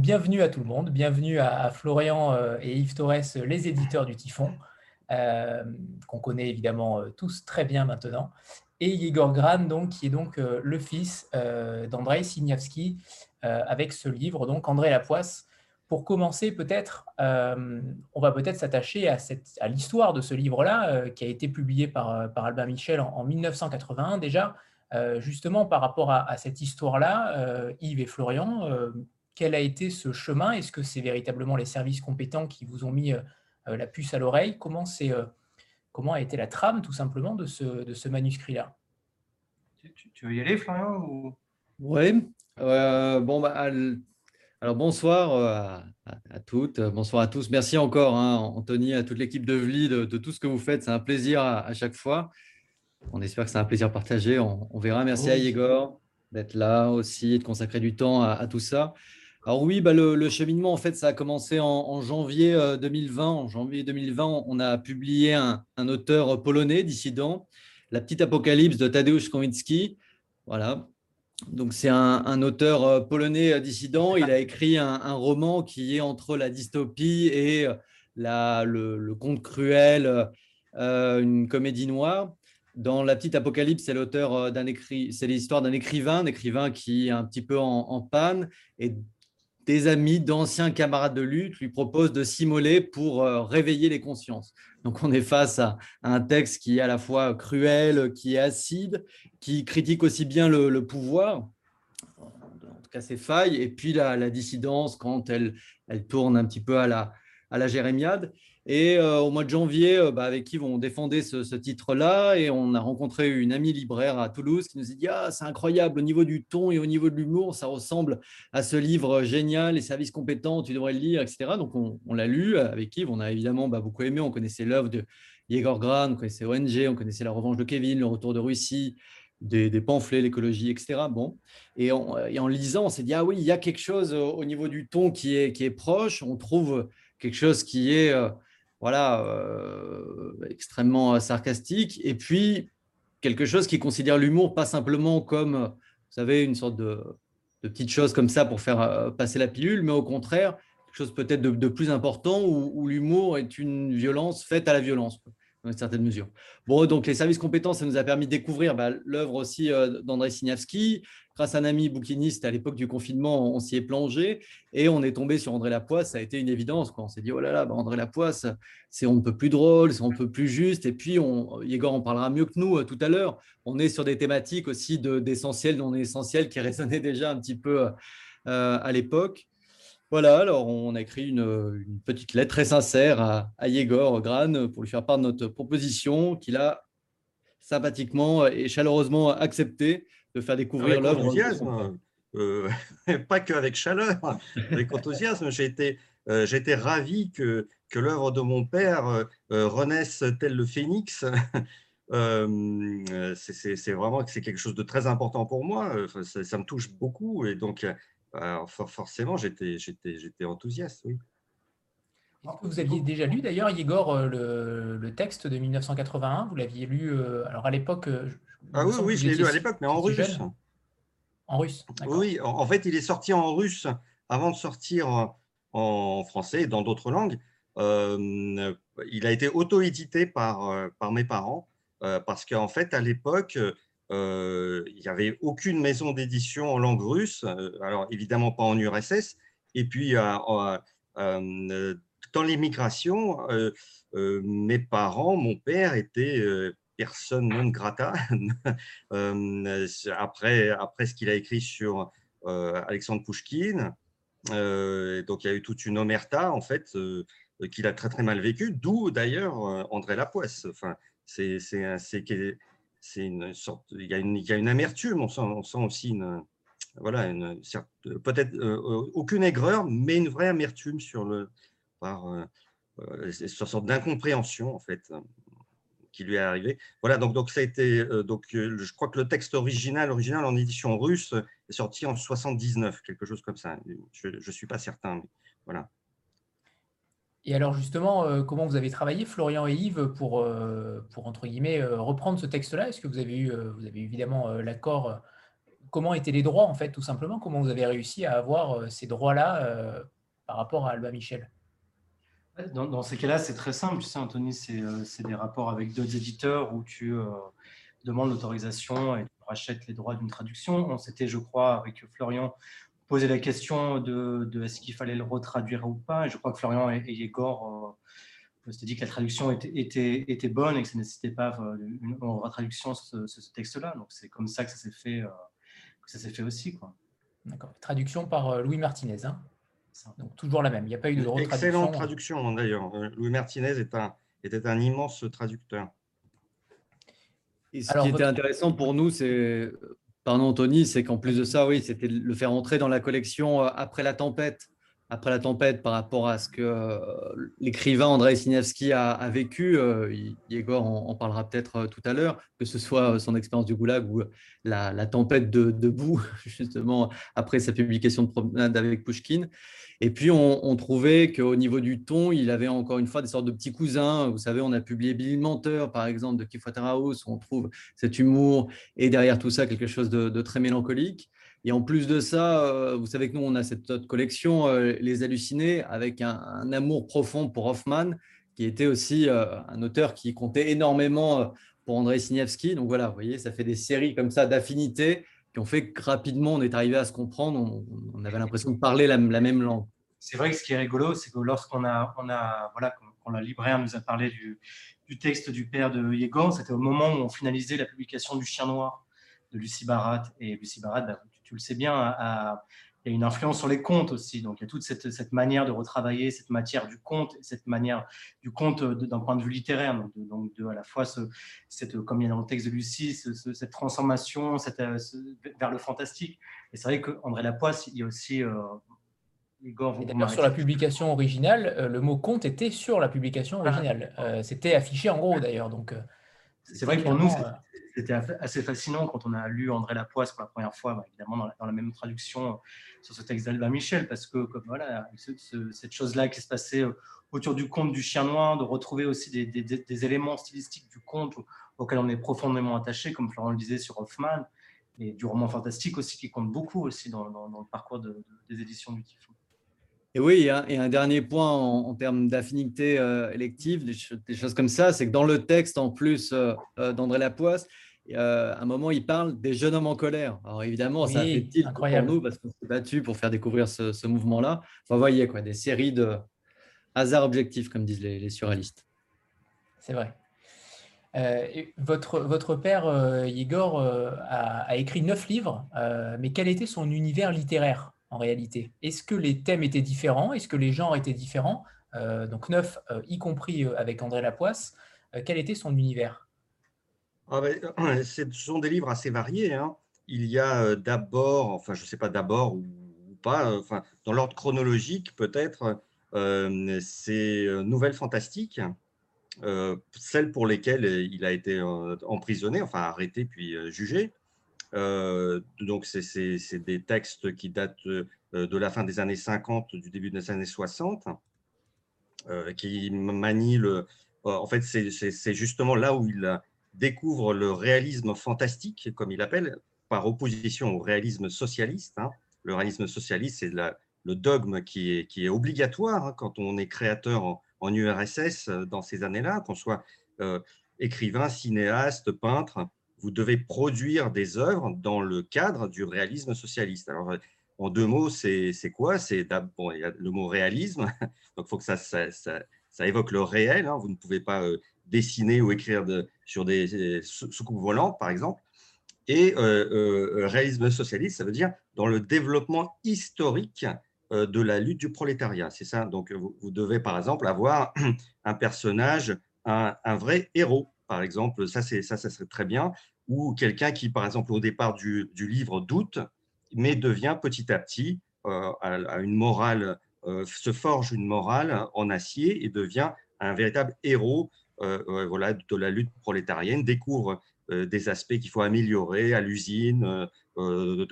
Euh, bienvenue à tout le monde. Bienvenue à, Florian euh, et Yves Torres, les éditeurs du Typhon, euh, qu'on connaît évidemment tous très bien maintenant. Et Igor Gran, donc, qui est donc le fils d'Andrei Signavski, avec ce livre, donc André Lapoisse. Pour commencer, peut-être, on va peut-être s'attacher à, à l'histoire de ce livre-là, qui a été publié par, par Albin Michel en, en 1981 déjà. Euh, justement, par rapport à, cette histoire-là, euh, Yves et Florian, euh, quel a été ce chemin? Est-ce que c'est véritablement les services compétents qui vous ont mis la puce à l'oreille? Comment, comment a été la trame, tout simplement, de ce, de ce manuscrit-là? Tu, veux y aller, Florian Oui. bon, bah, alors bonsoir à, toutes, bonsoir à tous. Merci encore, hein, Anthony, à toute l'équipe de VLI de, tout ce que vous faites. C'est un plaisir à chaque fois. On espère que c'est un plaisir partagé. On, verra. Merci à Igor d'être là aussi et de consacrer du temps à, tout ça. Alors oui, bah le, cheminement, en fait, ça a commencé en, janvier 2020. En janvier 2020, euh, on a publié un, auteur polonais dissident, La petite apocalypse de Tadeusz Konwicki. Voilà. Donc c'est un, auteur euh, polonais euh, dissident. Il a écrit un, roman qui est entre la dystopie et la, le, conte cruel, une comédie noire. Dans La petite apocalypse, c'est l'auteur d'un écrit, c'est l'histoire d'un écrivain, un écrivain qui est un petit peu en, panne et des amis, d'anciens camarades de lutte lui proposent de s'immoler pour euh, réveiller les consciences. Donc on est face à, un texte qui est à la fois cruel, qui est acide, qui critique aussi bien le, pouvoir, en tout cas ses failles, et puis la, dissidence quand elle, elle tourne un petit peu à la, à la jérémiade. Et euh, au mois de janvier, euh, bah, avec Yves, on défendait ce, titre-là et on a rencontré une amie libraire à Toulouse qui nous a dit Ah, c'est incroyable, au niveau du ton et au niveau de l'humour, ça ressemble à ce livre génial, Les services compétents, tu devrais le lire, etc. Donc on, l'a lu avec Yves, on a évidemment bah, beaucoup aimé, on connaissait l'œuvre de Yegor Gran, on connaissait ONG, on connaissait La revanche de Kevin, Le retour de Russie. Des, pamphlets, l'écologie, etc. Bon. Et, en lisant, on s'est dit, ah oui, il y a quelque chose au, niveau du ton qui est, qui est proche. On trouve quelque chose qui est euh, voilà, euh, extrêmement euh, sarcastique, et puis quelque chose qui considère l'humour pas simplement comme, vous savez, une sorte de, de petite chose comme ça pour faire euh, passer la pilule, mais au contraire, quelque chose peut-être de, plus important où l'humour est une violence faite à la violence dans une certaine mesure. Bon, donc les services compétents, ça nous a permis de découvrir bah, l'œuvre aussi euh, d'André Signavski. Grâce à un ami bouquiniste à l'époque du confinement, on s'y est plongé et on est tombé sur André Lapoisse. Ça a été une évidence. Quoi. On s'est dit, oh là là, bah, André Lapoisse, c'est on ne peut plus drôle, c'est on ne peut plus juste. Et puis, on, Yegor en parlera mieux que nous euh, tout à l'heure. On est sur des thématiques aussi d'essentiel, non essentiel qui résonnaient déjà un petit peu euh, à l'époque. Voilà, alors on a écrit une, petite lettre très sincère à, à, Yegor Gran pour lui faire part de notre proposition qu'il a sympathiquement et chaleureusement accepté de faire découvrir l'œuvre. Euh, pas qu'avec chaleur, avec enthousiasme. J'ai été, euh, ravi que, que l'œuvre de mon père euh, renaisse tel le phénix. Euh, c'est vraiment c'est quelque chose de très important pour moi. Ça, ça, me touche beaucoup et donc alors, forcément, j'étais enthousiaste, oui. Vous aviez déjà lu d'ailleurs, Igor, euh, le, le, texte de 1981 Vous l'aviez lu euh, alors à l'époque euh, Ah oui, oui, je l'ai lu à l'époque, mais en russe. En russe, Oui, en, fait, il est sorti en russe avant de sortir en français et dans d'autres langues. il a été auto-édité par, par mes parents parce qu'en fait, à l'époque, euh, il n'y avait aucune maison d'édition en langue russe, euh, alors évidemment pas en URSS. Et puis, euh, dans l'immigration, mes parents, mon père était personne non grata après, après ce qu'il a écrit sur Alexandre Pouchkine. donc il y a eu toute une omerta en fait qu'il a très très mal vécu, d'où d'ailleurs André Lapoisse. Enfin, c'est une sorte, il y, a une, il y a une amertume, on sent, on sent aussi une, voilà, une, peut-être euh, euh, aucune aigreur, mais une vraie amertume sur le, par, euh, euh sorte d'incompréhension en fait qui lui est arrivée. Voilà, donc, donc ça a été, donc je crois que le texte original, en édition russe est sorti en 79, quelque chose comme ça. Je ne suis pas certain, voilà. Et alors justement, euh, comment vous avez travaillé, Florian et Yves, pour, euh, pour guillemets, euh, reprendre ce texte-là? Est-ce que vous avez eu, vous avez évidemment l'accord comment étaient les droits, en fait, tout simplement? Comment vous avez réussi à avoir ces droits-là par rapport à Albin Michel? Dans, ces cas-là, c'est très simple. Tu sais, Anthony, c'est des rapports avec d'autres éditeurs où tu demandes l'autorisation et tu rachètes les droits d'une traduction. On s'était, je crois, avec Florian, posé la question de, est-ce qu'il fallait le retraduire ou pas. Et je crois que Florian et, Yegor euh, s'étaient dit que la traduction était, bonne et que ça ne pas euh, une, retraduction ce, ce, texte-là. Donc c'est comme ça que ça s'est fait, euh, que ça s'est fait aussi. D'accord. Traduction par Louis Martinez. Hein donc toujours la même. Il n'y a pas eu de retraduction. Excellente traduction d'ailleurs. Louis Martinez est un, était un immense traducteur. Et ce qui était intéressant pour nous, c'est, pardon Anthony, c'est qu'en plus de ça, oui, c'était le faire entrer dans la collection après la tempête après la tempête par rapport à ce que euh, l'écrivain Andrei Siniavski a, vécu. Euh, Igor en, parlera peut-être euh, tout à l'heure, que ce soit son expérience du goulag ou la, tempête de, boue, justement, après sa publication de promenade avec Pushkin. Et puis, on, trouvait qu'au niveau du ton, il avait encore une fois des sortes de petits cousins. Vous savez, on a publié Billy Menteur, par exemple, de Waterhouse, où on trouve cet humour et derrière tout ça, quelque chose de très mélancolique. Et en plus de ça, euh, vous savez que nous, on a cette autre collection, euh, Les Hallucinés, avec un, amour profond pour Hoffman, qui était aussi euh, un auteur qui comptait énormément pour André Siniewski. Donc voilà, vous voyez, ça fait des séries comme ça d'affinités qui ont fait que rapidement, on est arrivé à se comprendre. On, avait l'impression de parler la, même langue. C'est vrai que ce qui est rigolo, c'est que lorsqu'on a, on a, voilà, quand la libraire nous a parlé du, texte du père de Yegor, c'était au moment où on finalisait la publication du Chien Noir de Lucie Barat. Et Lucie Barat, bah, tu le sais bien, il y a une influence sur les contes aussi. Donc, il y a toute cette, cette manière de retravailler cette matière du conte, cette manière du conte d'un point de vue littéraire. Donc, de, donc de, à la fois, ce, cette, comme il y a dans le texte de Lucie, cette transformation cette, vers le fantastique. Et c'est vrai qu'André Lapoisse, il y a aussi. Euh, Igor, sur la publication originale, euh, le mot conte était sur la publication ah. originale. Euh, c'était affiché en gros d'ailleurs. Donc, c'est vrai que pour nous, c'était assez fascinant quand on a lu André Lapoisse pour la première fois, bah, évidemment dans la, même traduction euh, sur ce texte d'Albin Michel, parce que comme, voilà, cette chose-là qui se passait euh, autour du conte du chien noir, de retrouver aussi des, éléments stylistiques du conte auxquels on est profondément attaché, comme Florent le disait sur Hoffman, et du roman fantastique aussi qui compte beaucoup aussi dans, le parcours des éditions du Typhon. Et oui, et un, dernier point en, termes d'affinité euh, élective, des, choses comme ça, c'est que dans le texte, en plus d'André Lapoisse, à un moment, il parle des jeunes hommes en colère. Alors évidemment, ça fait tilt pour nous parce qu'on s'est battu pour faire découvrir ce, mouvement-là. vous voyez, quoi, des séries de hasard objectifs, comme disent les, surréalistes. C'est vrai. votre, votre père, Igor, a, a, écrit neuf livres, mais quel était son univers littéraire en réalité? Est-ce que les thèmes étaient différents? Est-ce que les genres étaient différents? Euh, Donc neuf, euh, y compris euh, avec André Lapoisse. quel était son univers? Ah Ce sont des livres assez variés. Hein. Il y a d'abord, enfin je ne sais pas d'abord ou, pas, enfin, dans l'ordre chronologique peut-être, ces nouvelles fantastiques, celles pour lesquelles il a été emprisonné, enfin arrêté puis jugé. Euh, donc, c'est des textes qui datent euh, de la fin des années 50, du début des années 60, euh, qui manient le. En fait, c'est justement là où il découvre le réalisme fantastique, comme il appelle, par opposition au réalisme socialiste. Hein. Le réalisme socialiste, c'est le dogme qui est, obligatoire hein, quand on est créateur en, URSS dans ces années-là, qu'on soit écrivain, cinéaste, peintre vous devez produire des œuvres dans le cadre du réalisme socialiste. Alors, en deux mots, c'est quoi? C'est il y a le mot réalisme, donc il faut que ça, ça, évoque le réel. Hein. Vous ne pouvez pas euh, dessiner ou écrire sur des soucoupes volantes, par exemple. Et euh, euh, réalisme socialiste, ça veut dire dans le développement historique de la lutte du prolétariat. C'est ça. Donc, vous, devez, par exemple, avoir un personnage, un, vrai héros par exemple, ça, ça, ça serait très bien, ou quelqu'un qui, par exemple, au départ du, livre doute, mais devient petit à petit, euh, à, une morale, euh, se forge une morale en acier et devient un véritable héros euh, voilà, de la lutte prolétarienne, découvre des aspects qu'il faut améliorer à l'usine, au,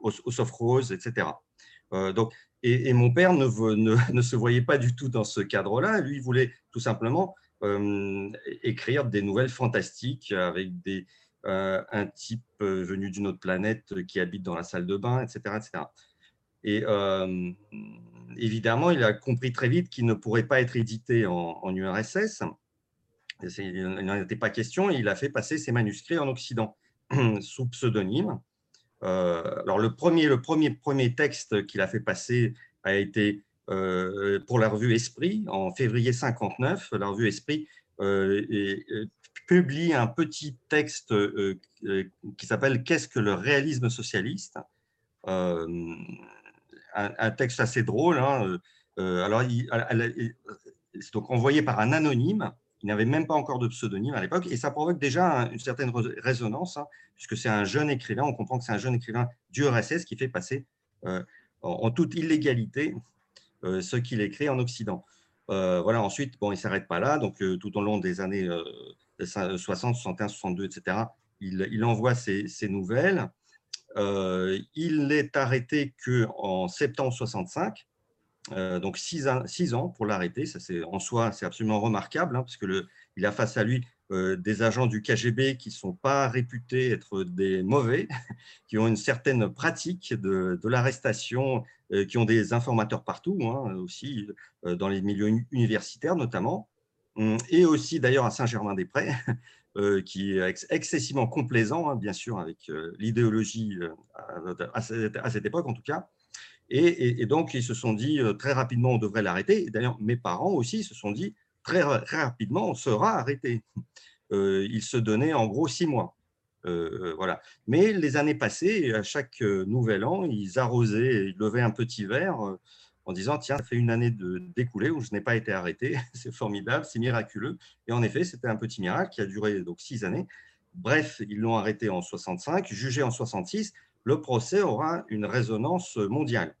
au, sophrose, etc. donc, et, mon père ne, ne, se voyait pas du tout dans ce cadre-là. Lui, il voulait tout simplement euh, écrire des nouvelles fantastiques avec des, un type venu d'une autre planète qui habite dans la salle de bain, etc. etc. Et évidemment, il a compris très vite qu'il ne pourrait pas être édité en, en URSS. Il n'en était pas question il a fait passer ses manuscrits en Occident sous pseudonyme. alors le premier, le premier, premier texte qu'il a fait passer a été euh, pour la revue Esprit en février 59. La revue Esprit euh, publie un petit texte euh, qui s'appelle Qu'est-ce que le réalisme socialiste? Un, texte assez drôle. Hein, alors, c'est donc envoyé par un anonyme. Il n'avait même pas encore de pseudonyme à l'époque, et ça provoque déjà une certaine résonance, hein, puisque c'est un jeune écrivain, on comprend que c'est un jeune écrivain du RSS qui fait passer en, toute illégalité euh, ce qu'il écrit en Occident. Euh, voilà, ensuite, bon, il ne s'arrête pas là. Donc, euh, tout au long des années 60, 61, 62, etc., il, envoie ses, nouvelles. il n'est arrêté qu'en septembre 65, donc six, ans pour l'arrêter. Ça, c'est en soi, c'est absolument remarquable, hein, parce que le, il a face à lui euh, des agents du KGB qui ne sont pas réputés être des mauvais, qui ont une certaine pratique de, l'arrestation, euh, qui ont des informateurs partout, hein, aussi euh, dans les milieux universitaires notamment, hum, et aussi d'ailleurs à Saint-Germain-des-Prés, qui est excessivement complaisant, hein, bien sûr, avec l'idéologie à, cette époque en tout cas. Et, donc, ils se sont dit très rapidement, on devrait l'arrêter. D'ailleurs, mes parents aussi se sont dit, très, rapidement, on sera arrêté. Euh, il se donnait en gros six mois. Euh, voilà. Mais les années passées, à chaque euh, nouvel an, ils arrosaient, ils levaient un petit verre en disant Tiens, ça fait une année de découlée où je n'ai pas été arrêté, c'est formidable, c'est miraculeux. Et en effet, c'était un petit miracle qui a duré donc six années. Bref, ils l'ont arrêté en 65, jugé en 66. Le procès aura une résonance mondiale.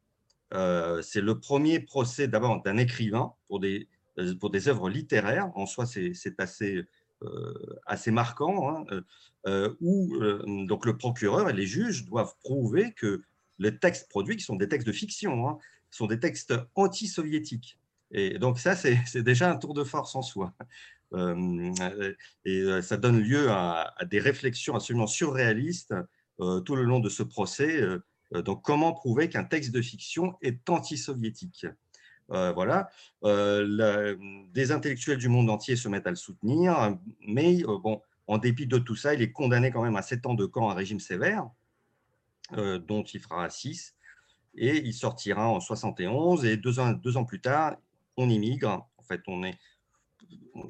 c'est le premier procès d'abord d'un écrivain pour des, euh, œuvres littéraires. En soi, c'est assez, euh, assez marquant, hein, euh, où donc le procureur et les juges doivent prouver que les textes produits, qui sont des textes de fiction, hein, sont des textes anti-soviétiques. Et donc ça, c'est déjà un tour de force en soi. et ça donne lieu à, des réflexions absolument surréalistes tout le long de ce procès. donc comment prouver qu'un texte de fiction est anti-soviétique euh, voilà. Euh, des intellectuels du monde entier se mettent à le soutenir, mais euh, bon, en dépit de tout ça, il est condamné quand même à 7 ans de camp à régime sévère, dont il fera 6, et il sortira en 71, et deux ans, deux ans plus tard, on immigre. En fait, on est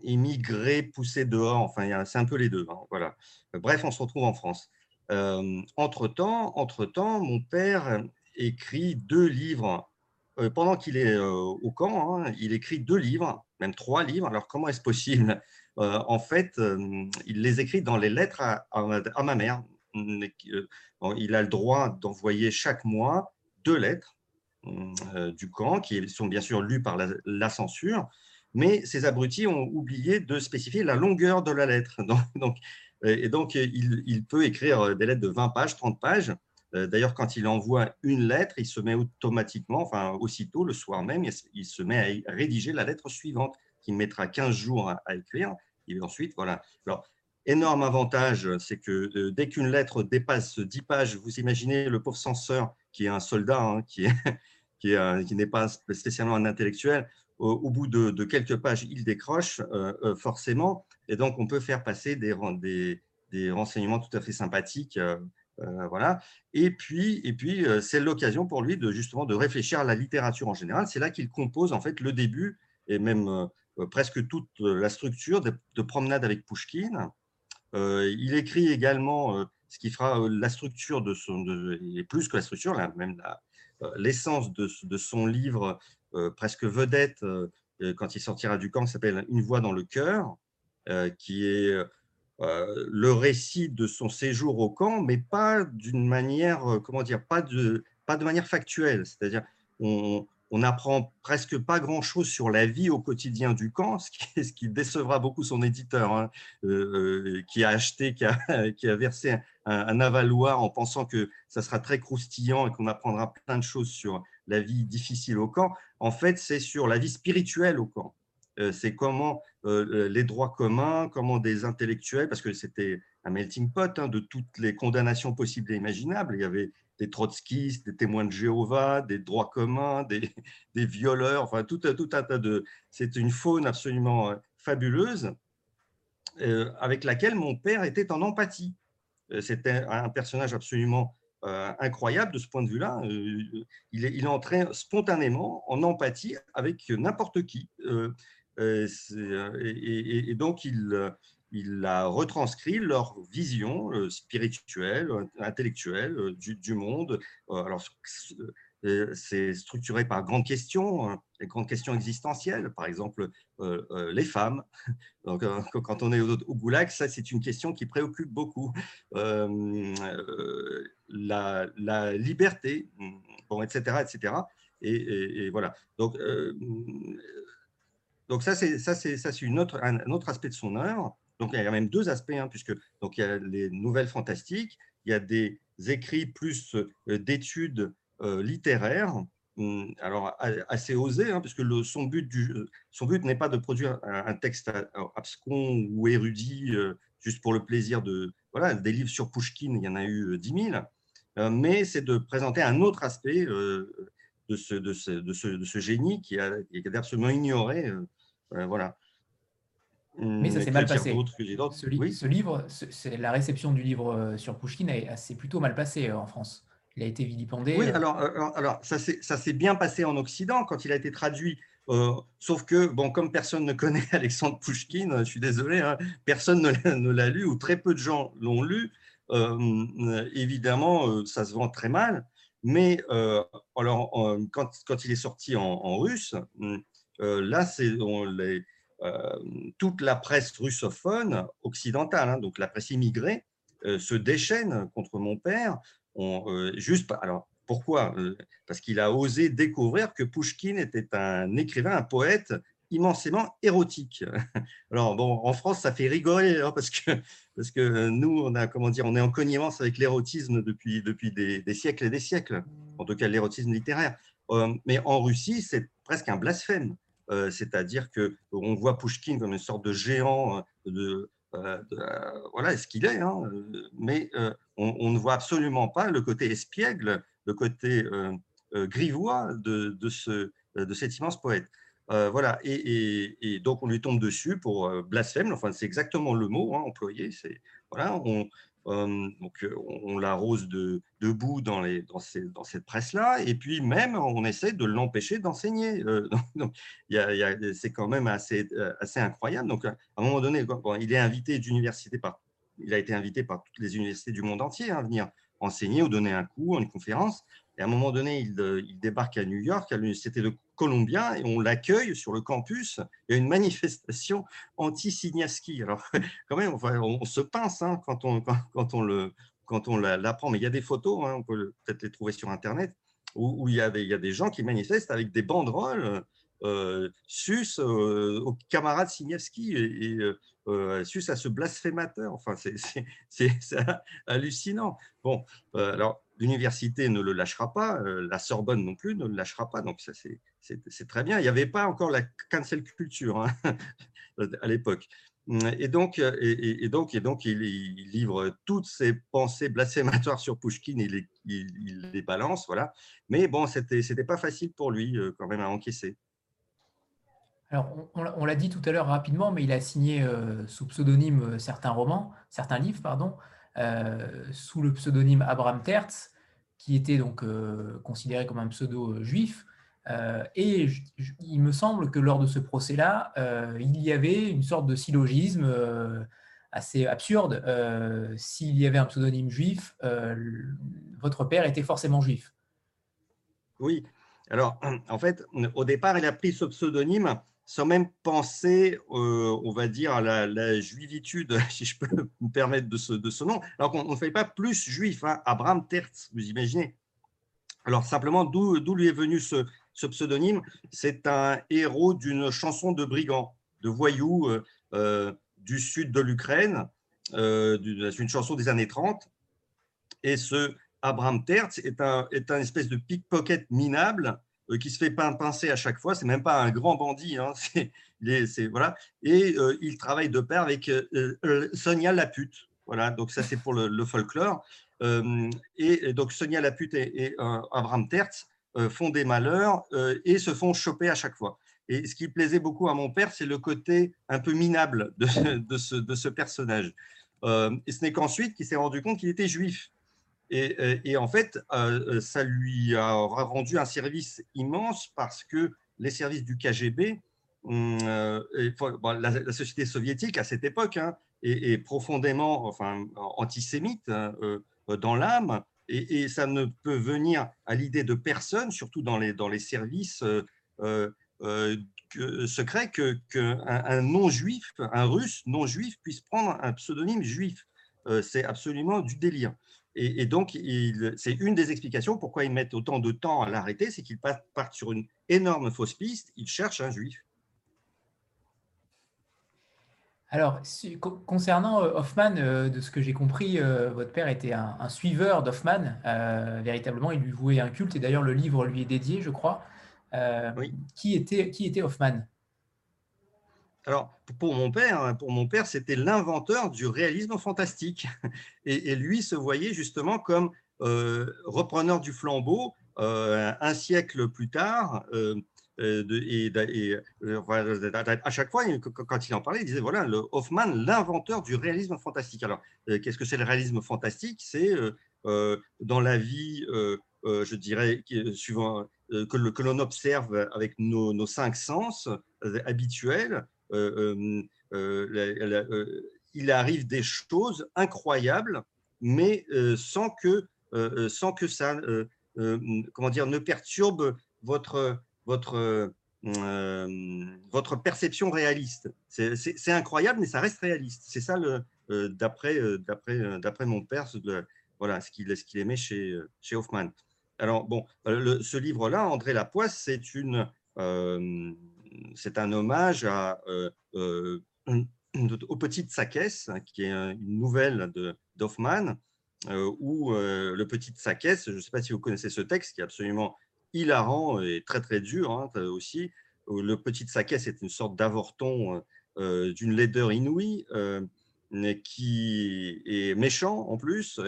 immigré, poussé dehors, enfin, c'est un peu les deux. Hein, voilà. Bref, on se retrouve en France. Entre-temps, entre-temps, mon père écrit deux livres euh, pendant qu'il est euh, au camp, hein, il écrit deux livres, même trois livres. Alors, comment est-ce possible? Euh, En fait, il les écrit dans les lettres à, ma mère. Il a le droit d'envoyer chaque mois deux lettres du camp, qui sont bien sûr lues par la, censure, mais ces abrutis ont oublié de spécifier la longueur de la lettre. Donc, et donc, il, il, peut écrire des lettres de 20 pages, 30 pages, euh, d'ailleurs, quand il envoie une lettre, il se met automatiquement, enfin aussitôt, le soir même, il se met à rédiger la lettre suivante, qu'il mettra 15 jours à, écrire. Et ensuite, voilà. Alors, énorme avantage, c'est que euh, dès qu'une lettre dépasse 10 pages, vous imaginez le pauvre censeur, qui est un soldat, hein, qui n'est pas spécialement un intellectuel, au, bout de, quelques pages, il décroche euh, forcément, et donc on peut faire passer des, renseignements tout à fait sympathiques euh, voilà. Et puis, et puis euh, c'est l'occasion pour lui de justement de réfléchir à la littérature en général. C'est là qu'il compose en fait le début et même euh, presque toute la structure de, Promenade avec Pushkin. il écrit également ce qui fera la structure de son, et plus que la structure, même l'essence de, de, son livre presque vedette quand il sortira du camp, s'appelle Une voix dans le cœur, qui est euh, le récit de son séjour au camp, mais pas d'une manière, euh, comment dire, pas de, pas de manière factuelle. C'est-à-dire, on, on n'apprend presque pas grand-chose sur la vie au quotidien du camp, ce qui, ce qui décevra beaucoup son éditeur, hein, euh, qui a acheté, qui a, qui a versé un, avaloir en pensant que ça sera très croustillant et qu'on apprendra plein de choses sur la vie difficile au camp. En fait, c'est sur la vie spirituelle au camp. c'est comment euh, les droits communs, comment des intellectuels, parce que c'était melting pot hein, de toutes les condamnations possibles et imaginables. Il y avait des trotskistes, des témoins de Jéhovah, des droits communs, des, violeurs, enfin tout, un tas de... C'est une faune absolument fabuleuse avec laquelle mon père était en empathie. C'était un personnage absolument euh, incroyable de ce point de vue-là. Euh, il, entrait spontanément en empathie avec n'importe qui. Euh, et, donc, il, il a retranscrit leur vision spirituelle, intellectuelle du, monde. Alors, c'est structuré par grandes questions, hein, grandes questions existentielles, par exemple les femmes. Donc, quand on est au, goulag, ça c'est une question qui préoccupe beaucoup la, liberté, bon, etc., etc. Et, voilà. Donc, euh, donc ça, c'est ça, c'est ça, c'est un, autre aspect de son œuvre. Donc, il y a même deux aspects, hein, puisque donc il y a les nouvelles fantastiques, il y a des écrits plus euh, d'études euh, littéraires. Hum, alors assez osé, hein, puisque son but du, son but n'est pas de produire un, texte abscon ou érudit juste pour le plaisir de voilà des livres sur Pushkin, il y en a eu 10 000, euh, mais c'est de présenter un autre aspect euh, de ce, de, ce, de, ce, de ce génie qui, a, qui est absolument ignoré. Euh, voilà. Mais ça s'est mal passé. Ce, oui ce, livre, c'est la réception du livre sur Pushkin s'est plutôt mal passée en France. Il a été vilipendé. Oui, alors, alors, ça s'est bien passé en Occident quand il a été traduit. sauf que, bon, comme personne ne connaît Alexandre Pushkin, je suis désolé, hein, personne ne l'a lu ou très peu de gens l'ont lu. Euh, évidemment, euh, ça se vend très mal. Mais euh, alors, quand, quand, il est sorti en, russe, là, c'est toute la presse russophone occidentale, hein, donc la presse immigrée, se déchaîne contre mon père. Alors, pourquoi Parce qu'il a osé découvrir que Pushkin était un écrivain, un poète immensément érotique. Alors bon, en France, ça fait rigoler hein, parce que parce que nous, on a comment dire, on est en connivence avec l'érotisme depuis depuis des, siècles et des siècles. En tout cas, l'érotisme littéraire. Euh, mais en Russie, c'est presque un blasphème. Euh, c'est-à-dire que on voit Pushkin comme une sorte de géant de, euh, voilà ce qu'il est, hein, mais on, ne voit absolument pas le côté espiègle, le côté grivois de, de, ce, de cet immense poète. Euh, voilà, et, donc on lui tombe dessus pour euh, blasphème, enfin c'est exactement le mot hein, employé, c'est voilà, on, euh, donc on l'arrose de, de, boue dans, les, dans, dans cette presse-là, et puis même on essaie de l'empêcher d'enseigner. c'est quand même assez, assez incroyable. Donc à un moment donné, il est invité d'université par, il a été invité par toutes les universités du monde entier à venir enseigner ou donner un cours, une conférence. Et à un moment donné, il, il débarque à New York, à l'université de Columbia, et on l'accueille sur le campus. Il y a une manifestation anti-Signaski. Alors, quand même, on, se pince hein, quand on, quand, on le quand on l'apprend, mais il y a des photos, hein, on peut peut-être les trouver sur Internet, où, il, y a des, gens qui manifestent avec des banderoles euh, sus euh, aux camarades Signaski et, euh, sus à ce blasphémateur. Enfin, c'est hallucinant. Bon, alors l'université ne le lâchera pas, euh, la Sorbonne non plus ne le lâchera pas, donc ça c'est très bien. Il n'y avait pas encore la cancel culture hein, à l'époque. Et donc, et, donc, et donc il, livre toutes ses pensées blasphématoires sur Pushkin, il les, balance, voilà. Mais bon, c'était pas facile pour lui euh, quand même à encaisser. Alors, on, l'a dit tout à l'heure rapidement, mais il a signé euh, sous pseudonyme certains romans, certains livres, pardon. Euh, sous le pseudonyme Abraham Tertz, qui était donc euh, considéré comme un pseudo euh, et il me semble que lors de ce procès-là, il y avait une sorte de syllogisme assez absurde. S'il y avait un pseudonyme juif, votre père était forcément juif. Oui. Alors, en fait, au départ, il a pris ce pseudonyme sans même penser, euh, on va dire, à la, juivitude, si je peux me permettre de ce, de ce nom, alors qu'on ne fait pas plus juif, hein, Abraham Tertz, vous imaginez. Alors simplement, d'où lui est venu ce, pseudonyme C'est un héros d'une chanson de brigands, de voyous euh, euh, du sud de l'Ukraine, une chanson des années 30. Et ce Abraham Tertz est un, est un espèce de pickpocket minable euh, qui se fait pincer à chaque fois. C'est même pas un grand bandit. Hein. C'est, voilà. Et euh, il travaille de pair avec euh, Sonia Lapute. Voilà, donc ça c'est pour le, folklore. et, donc Sonia Lapute et, et Abraham Tertz font des malheurs et se font choper à chaque fois. Et ce qui plaisait beaucoup à mon père, c'est le côté un peu minable de, ce, personnage. et ce n'est qu'ensuite qu'il s'est rendu compte qu'il était juif. Et, en fait, ça lui a rendu un service immense parce que les services du KGB, hum, la, société soviétique à cette époque hein, est, profondément enfin, antisémite hein, dans l'âme. Et, ça ne peut venir à l'idée de personne, surtout dans les, dans les services euh, secret qu'un que un non-juif, un russe non-juif puisse prendre un pseudonyme juif. Euh, c'est absolument du délire. Et, donc, c'est une des explications pourquoi ils mettent autant de temps à l'arrêter, c'est qu'ils partent sur une énorme fausse piste, ils cherchent un juif. Alors, concernant euh, Hoffman, de ce que j'ai compris, votre père était un, un suiveur d'Hoffman. véritablement, il lui vouait un culte, et d'ailleurs, le livre lui est dédié, je crois. Euh, qui, était, qui était Hoffman? Alors, pour mon père, pour mon père, c'était l'inventeur du réalisme fantastique. Et, lui se voyait justement comme euh, repreneur du flambeau euh, un siècle plus tard. Et, à chaque fois, quand il en parlait, il disait voilà, le Hoffman, l'inventeur du réalisme fantastique. Alors, qu'est-ce que c'est le réalisme fantastique? C'est dans la vie, je dirais, suivant euh, que l'on observe avec nos, cinq sens euh, habituels, euh, il arrive des choses incroyables, mais sans que, sans que ça comment dire, ne perturbe votre, votre, votre perception réaliste. C'est incroyable, mais ça reste réaliste. C'est ça, d'après mon père, voilà, ce qu'il qu'il aimait chez, chez Hoffman. Alors, bon, euh, ce livre-là, André Lapoisse, c'est euh, un hommage à, euh, aux Petites hein, qui est une nouvelle de d'Hoffmann, où le Petit Sakès, je ne sais pas si vous connaissez ce texte, qui est absolument hilarant et très très dur hein, aussi. Le Petit Sakès est une sorte d'avorton d'une laideur inouïe, qui est méchant en plus.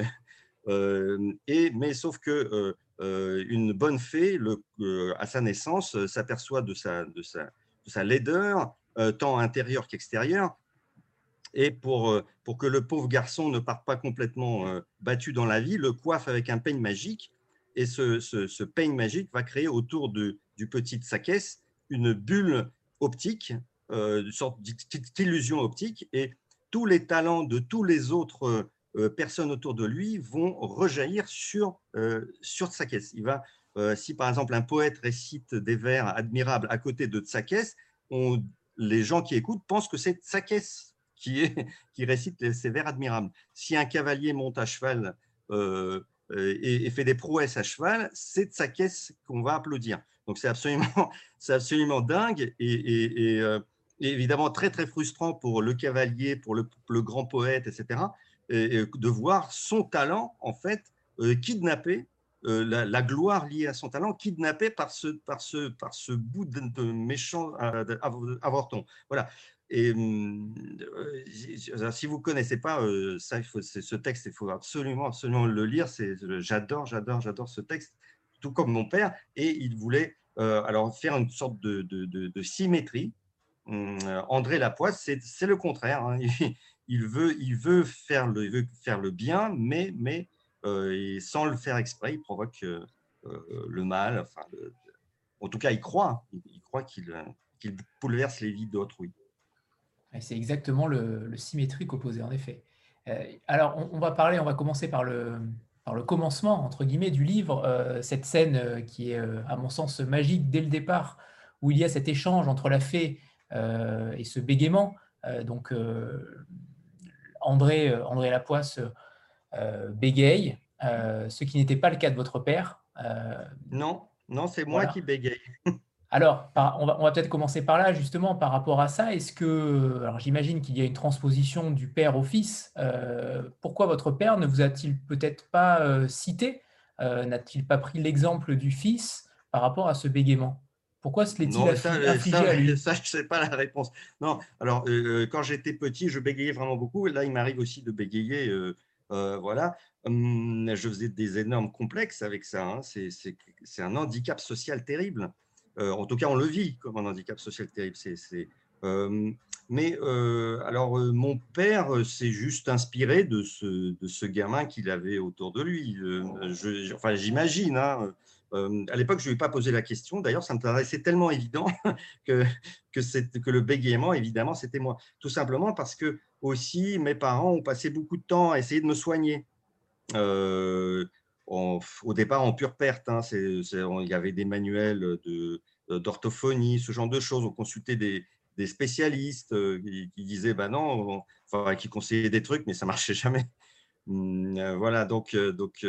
et, mais sauf que euh, une bonne fée, euh, à sa naissance, euh, s'aperçoit de sa, de, sa, laideur, tant intérieure qu'extérieure. Et pour, pour que le pauvre garçon ne parte pas complètement battu dans la vie, le coiffe avec un peigne magique. Et ce, ce, peigne magique va créer autour du petit Sakès une bulle optique, une sorte d'illusion optique. Et tous les talents de tous les autres euh, personnes autour de lui vont rejaillir sur, euh, sur Tsakès. Il va, euh, si par exemple un poète récite des vers admirables à côté de Tsakès, les gens qui écoutent pensent que c'est Tsakès qui récite ces vers admirables. Si un cavalier monte à cheval et, fait des prouesses à cheval, c'est Tsakès qu'on va applaudir. Donc c'est absolument, absolument dingue et, et, évidemment très très frustrant pour le cavalier, pour le, grand poète, etc de voir son talent, en fait, euh, kidnappé, euh, la, gloire liée à son talent, kidnappé par ce, par ce, par ce bout de, méchant euh, avorton. Voilà. Et si vous ne connaissez pas ça, il ce texte, il faut absolument, absolument le lire. J'adore, j'adore, j'adore ce texte, tout comme mon père. Et il voulait alors faire une sorte de, de, de, symétrie. Hum, André Lapoisse, c'est le contraire. Hein. il veut, il veut, faire, le, il veut faire le bien, mais, mais euh, sans le faire exprès, il provoque euh, euh, le mal. Enfin, en tout cas, il croit, il, croit qu'il bouleverse les vies d'autrui. C'est exactement le, symétrique opposé, en effet. alors, on, va parler, on va commencer par le, par le commencement, entre guillemets, du livre, cette scène qui est, à mon sens, magique dès le départ, où il y a cet échange entre la fée et ce bégaiement. donc, André, euh, André Lapoisse euh, bégaye, euh, ce qui n'était pas le cas de votre père. non, non, c'est moi qui bégaye. Alors, on va, peut-être commencer par là, justement, par rapport à ça. Est-ce que, alors j'imagine qu'il y a une transposition du père au fils. pourquoi votre père ne vous a-t-il peut-être pas cité? N'a-t-il pas pris l'exemple du fils par rapport à ce bégaiement? Pourquoi se l'est-il à lui? Ça, je ne sais pas la réponse. Non, alors, quand j'étais petit, je bégayais vraiment beaucoup. Et là, il m'arrive aussi de bégayer. voilà. Hum, je faisais des énormes complexes avec ça. Hein. C'est un handicap social terrible. En tout cas, on le vit comme un handicap social terrible. C'est mais euh, alors, euh, mon père euh, s'est juste inspiré de ce, gamin qu'il avait autour de lui. Enfin, j'imagine. Hein, à l'époque, je ne lui ai pas posé la question. D'ailleurs, ça me paraissait tellement évident que, que le bégaiement, évidemment, c'était moi. Tout simplement parce que aussi, mes parents ont passé beaucoup de temps à essayer de me soigner. Au départ, en pure perte. Hein, il y avait des manuels d'orthophonie, ce genre de choses. On consultait des, spécialistes euh, qui, disaient bah non, enfin, qui conseillaient des trucs, mais ça marchait jamais. Hum, euh, voilà, donc, euh, donc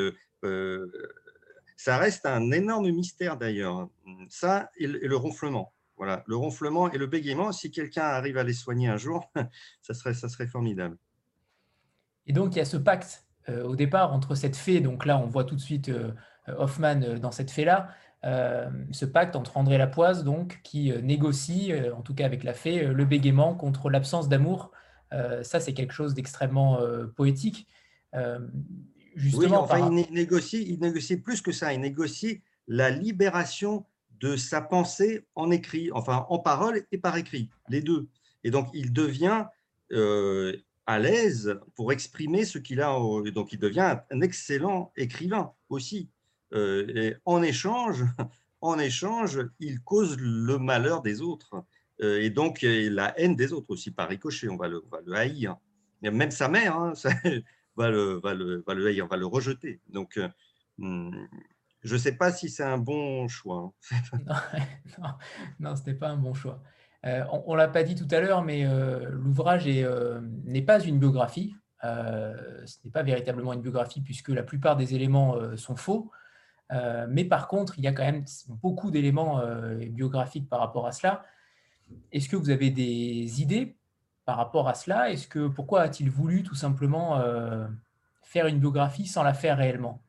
ça reste un énorme mystère d'ailleurs. Ça et le, ronflement. Voilà, le ronflement et le bégaiement, si quelqu'un arrive à les soigner un jour, ça serait, ça serait formidable. Et donc, il y a ce pacte au départ entre cette fée, donc là, on voit tout de suite Hoffman dans cette fée-là, euh, ce pacte entre André Lapoise, donc, qui euh, négocie, euh, en tout cas avec la fée, le bégaiement contre l'absence d'amour. ça, c'est quelque chose d'extrêmement poétique. justement, oui, enfin, il, négocie, il négocie plus que ça. Il négocie la libération de sa pensée en écrit, enfin en parole et par écrit, les deux. Et donc, il devient à l'aise pour exprimer ce qu'il a. Donc, il devient un excellent écrivain aussi. Euh, et en échange, en échange, il cause le malheur des autres euh, et donc la haine des autres aussi par ricochet. On va le, va le haïr. même sa mère hein, va, le, va, le, va le haïr, va le rejeter. Donc, euh, hmm, je ne sais pas si c'est un bon choix. Hein. non, ce n'est pas un bon choix. On ne l'a pas dit tout à l'heure, mais l'ouvrage n'est pas une biographie. ce n'est pas véritablement une biographie puisque la plupart des éléments sont faux. Euh, mais par contre, il y a quand même beaucoup d'éléments euh, biographiques par rapport à cela. Est-ce que vous avez des idées par rapport à cela? Est-ce que pourquoi a-t-il voulu tout simplement euh, faire une biographie sans la faire réellement?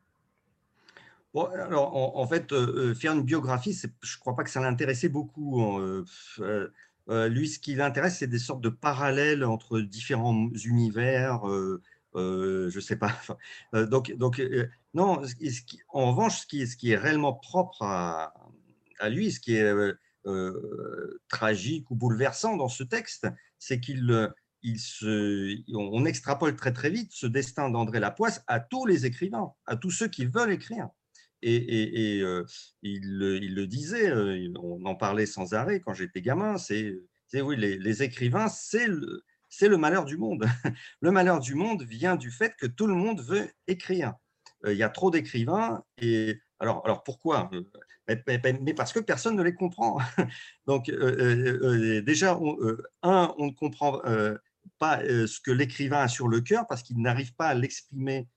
Alors, en, fait, faire une biographie, je ne crois pas que ça l'intéressait beaucoup. Hein, lui, ce qui l'intéresse, c'est des sortes de parallèles entre différents univers. je ne sais pas. donc, non, en revanche, ce qui, est réellement propre à, lui, ce qui est euh, euh, tragique ou bouleversant dans ce texte, c'est qu'il on extrapole très très vite ce destin d'André Lapoisse à tous les écrivains, à tous ceux qui veulent écrire. Et, euh, il, le disait, on en parlait sans arrêt quand j'étais gamin, c'est oui, les, écrivains, c'est le, malheur du monde. Le malheur du monde vient du fait que tout le monde veut écrire. Euh, il y a trop d'écrivains. Et alors, alors pourquoi mais, parce que personne ne les comprend. Donc, euh, euh, déjà, un, on ne comprend pas ce que l'écrivain a sur le cœur parce qu'il n'arrive pas à l'exprimer.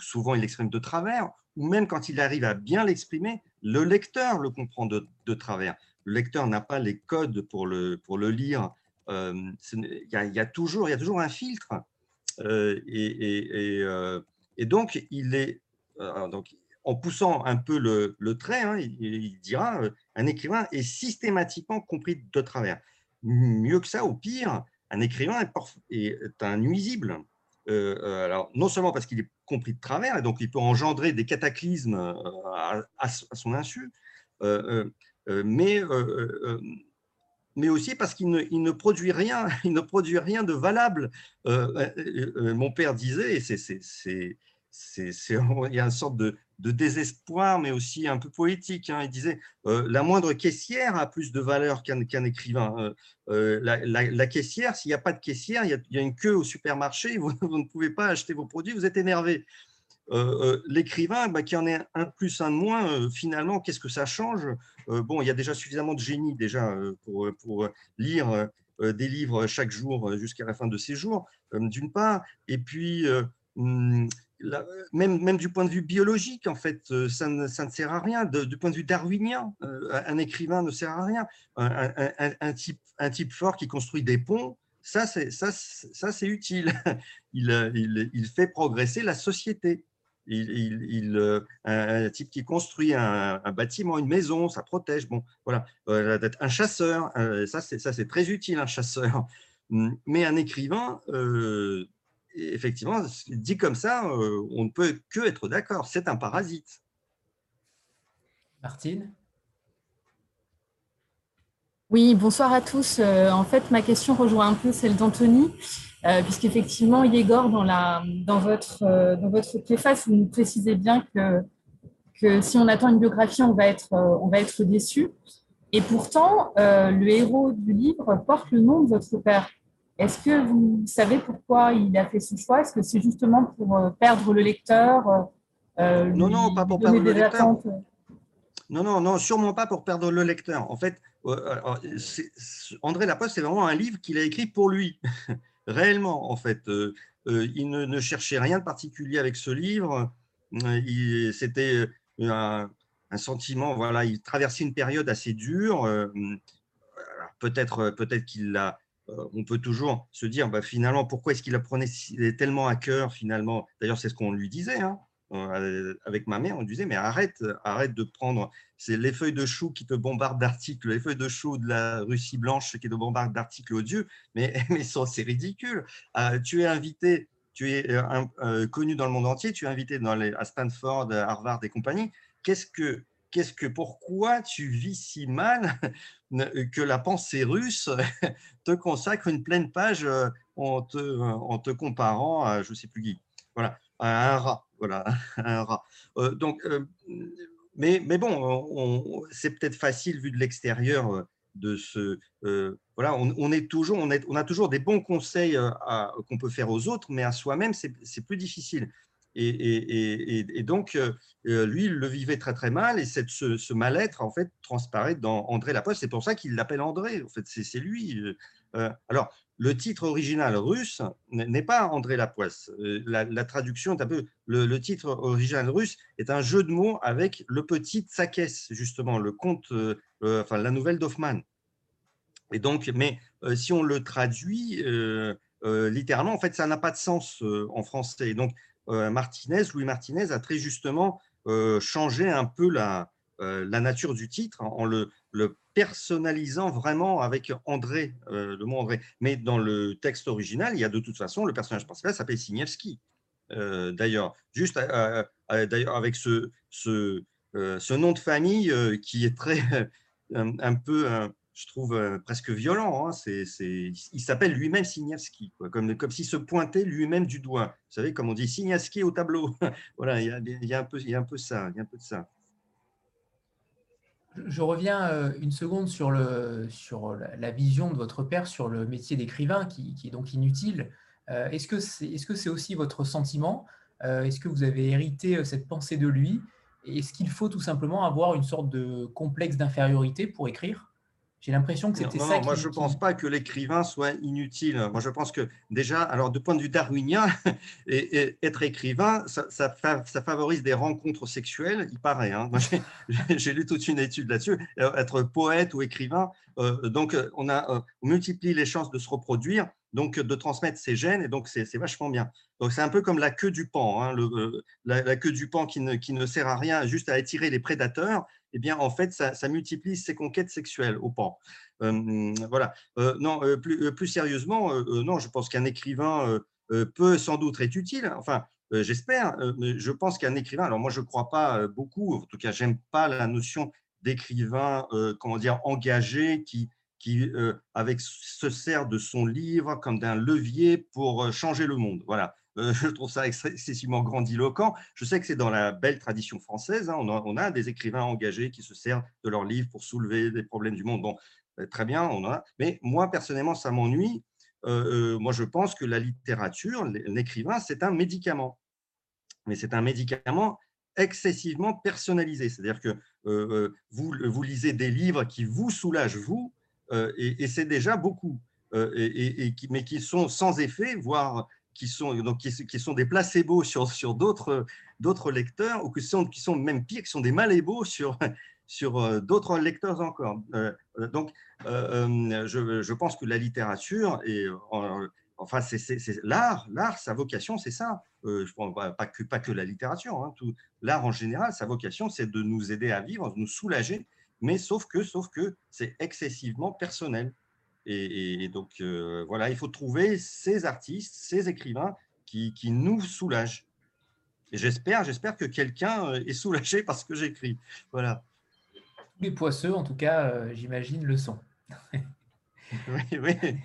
Souvent, il l'exprime de travers, ou même quand il arrive à bien l'exprimer, le lecteur le comprend de, travers. Le lecteur n'a pas les codes pour le, pour le lire. Il y, a, toujours, y a toujours un filtre. et, et, donc, il est, euh, donc, en poussant un peu le, trait, hein, il, dira euh, un écrivain est systématiquement compris de travers. Mieux que ça, au pire, un écrivain est, un nuisible. Euh, alors, non seulement parce qu'il est compris de travers, et donc il peut engendrer des cataclysmes à, son insu, mais, mais aussi parce qu'il ne, il ne, produit rien, il ne produit rien de valable. mon père disait, et c'est il y a une sorte de, désespoir, mais aussi un peu poétique. Hein. Il disait euh, la moindre caissière a plus de valeur qu'un, écrivain. Euh, euh, la, caissière, s'il n'y a pas de caissière, il y, a, une queue au supermarché, vous, ne pouvez pas acheter vos produits, vous êtes énervé. l'écrivain, bah, qui en ait un plus, un de moins, finalement, qu'est-ce que ça change? Bon, il y a déjà suffisamment de génie déjà pour, pour lire des livres chaque jour jusqu'à la fin de ses jours, d'une part, et puis hum, même, du point de vue biologique, en fait, euh, ça ne, sert à rien. du point de vue darwinien, euh, un écrivain ne sert à rien. Un, type, fort qui construit des ponts, ça, c'est, utile. Il, il, fait progresser la société. un, type qui construit un, bâtiment, une maison, ça protège. Bon, voilà, un chasseur, ça c'est très utile, un chasseur. Mais un écrivain, effectivement, dit comme ça, on ne peut que être d'accord. C'est un parasite. Martine? Oui, bonsoir à tous. Euh, en fait, ma question rejoint un peu celle d'Anthony, euh, puisqu'effectivement, Yegor, dans, la, dans, votre, euh, dans votre préface, vous nous précisez bien que, que si on attend une biographie, on va être, on va être déçu. Et pourtant, le héros du livre porte le nom de votre père. Est-ce que vous savez pourquoi il a fait ce choix? Est-ce que c'est justement pour perdre le lecteur Non, non, pas pour perdre le lecteur. Non, non, non, sûrement pas pour perdre le lecteur. En fait, André Laposte, c'est vraiment un livre qu'il a écrit pour lui, réellement, en fait. Euh, euh, il ne, cherchait rien de particulier avec ce livre. Euh, c'était un, sentiment, voilà, il traversait une période assez dure. Peut-être peut qu'il l'a on peut toujours se dire bah, finalement pourquoi est-ce qu'il apprenait tellement à cœur finalement? D'ailleurs c'est ce qu'on lui disait hein. Euh, avec ma mère, on disait, mais arrête, arrête de prendre, c'est les feuilles de chou qui te bombardent d'articles, les feuilles de chou de la Russie blanche qui te bombardent d'articles odieux, mais, mais c'est ridicule. Euh, tu es invité, tu es euh, connu dans le monde entier, tu es invité dans les, à Stanford, à Harvard et compagnie. Qu'est-ce que, qu'est-ce que, pourquoi tu vis si mal que la pensée russe te consacre une pleine page en te, en te comparant à je ne sais plus qui Voilà un rat. Voilà, un rat. Euh, donc, euh, mais, bon, c'est peut-être facile vu de l'extérieur euh, de ce. voilà, on, est toujours, on, est, on, a toujours des bons conseils qu'on peut faire aux autres, mais à soi-même, c'est plus difficile. Et, et, et, donc, lui, il le vivait très très mal, et cette, ce, ce mal-être, en fait, transparaît dans André Laposte. C'est pour ça qu'il l'appelle André. En fait, c'est lui. alors, le titre original russe n'est pas André Lapoisse. Euh, la, traduction est un peu. Le, titre original russe est un jeu de mots avec le petit Tsakès, justement, le conte, euh, euh, enfin la nouvelle d'Hoffmann. Et donc, mais si on le traduit littéralement, en fait, ça n'a pas de sens en français. donc, Martinez, Louis Martinez a très justement changé un peu la, la nature du titre en le, personnalisant vraiment avec André, euh, le mot André. Mais dans le texte original, il y a de toute façon, le personnage principal s'appelle Signevski. Euh, d'ailleurs, juste euh, d'ailleurs avec ce, ce, nom de famille qui est très, un, peu, je trouve, presque violent. Hein. il s'appelle lui-même Signevski, comme, comme s'il se pointait lui-même du doigt. Vous savez, comme on dit Signevski au tableau. voilà, il y, a, un peu, ça. Je reviens euh, une seconde sur, la vision de votre père sur le métier d'écrivain qui, est donc inutile. Euh, est-ce que c'est est -ce c'est aussi votre sentiment? Euh, Est-ce que vous avez hérité cette pensée de lui? Est-ce qu'il faut tout simplement avoir une sorte de complexe d'infériorité pour écrire? J'ai l'impression que c'était ça. moi, je ne pense pas que l'écrivain soit inutile. Moi, je pense que déjà, alors de point de vue darwinien, et, être écrivain, ça, ça, favorise des rencontres sexuelles, il paraît. Hein. J'ai lu toute une étude là-dessus. Euh, être poète ou écrivain, euh, donc on, a, euh, on multiplie les chances de se reproduire, donc de transmettre ses gènes, et donc c'est vachement bien. Donc c'est un peu comme la queue du pan, hein, le, la, queue du pan qui ne, qui ne sert à rien, juste à attirer les prédateurs eh bien, en fait, ça, multiplie ses conquêtes sexuelles au pan. Euh, voilà. Euh, non, euh, plus, plus, sérieusement, non, je pense qu'un écrivain peut sans doute être utile. Enfin, j'espère. je pense qu'un écrivain, alors moi, je ne crois pas beaucoup, en tout cas, j'aime pas la notion d'écrivain, comment dire, engagé qui, qui avec, se sert de son livre comme d'un levier pour changer le monde. Voilà. Euh, je trouve ça excessivement grandiloquent. Je sais que c'est dans la belle tradition française. Hein. on, a, des écrivains engagés qui se servent de leurs livres pour soulever des problèmes du monde. Bon, euh, très bien, on a. Mais moi, personnellement, ça m'ennuie. Euh, moi, je pense que la littérature, l'écrivain, c'est un médicament. Mais c'est un médicament excessivement personnalisé. C'est-à-dire que vous, vous lisez des livres qui vous soulagent, vous, et, c'est déjà beaucoup. Et, qui, mais qui sont sans effet, voire qui sont, donc, qui, sont des placebos sur, sur d'autres, lecteurs, ou qui sont, qui sont même pires, qui sont des malébos sur, sur euh, d'autres lecteurs encore. Euh, donc, euh, je, pense que la littérature, et enfin, c'est l'art, l'art, sa vocation, c'est ça. je prends pas, que, pas que la littérature, hein, l'art en général, sa vocation, c'est de nous aider à vivre, de nous soulager, mais sauf que, sauf que c'est excessivement personnel. Et, donc, voilà, il faut trouver ces artistes, ces écrivains qui, qui nous soulagent. Et j'espère, j'espère que quelqu'un est soulagé parce que j'écris. Voilà. Les poisseux, en tout cas, j'imagine, le sont. oui, oui.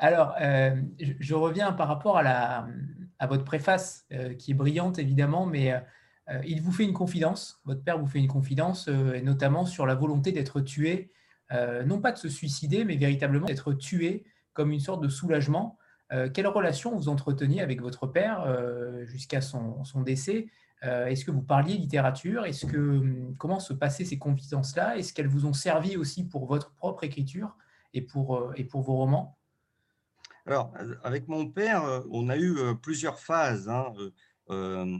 Alors, euh, je, reviens par rapport à, la, à votre préface, euh, qui est brillante évidemment, mais euh, il vous fait une confidence, votre père vous fait une confidence, et notamment sur la volonté d'être tué, non pas de se suicider, mais véritablement d'être tué comme une sorte de soulagement. quelle relation vous entreteniez avec votre père jusqu'à son, décès? Est-ce que vous parliez littérature? Est-ce que comment se passaient ces confidences-là? Est-ce qu'elles vous ont servi aussi pour votre propre écriture et pour, et pour vos romans? Alors, avec mon père, on a eu plusieurs phases. Hein,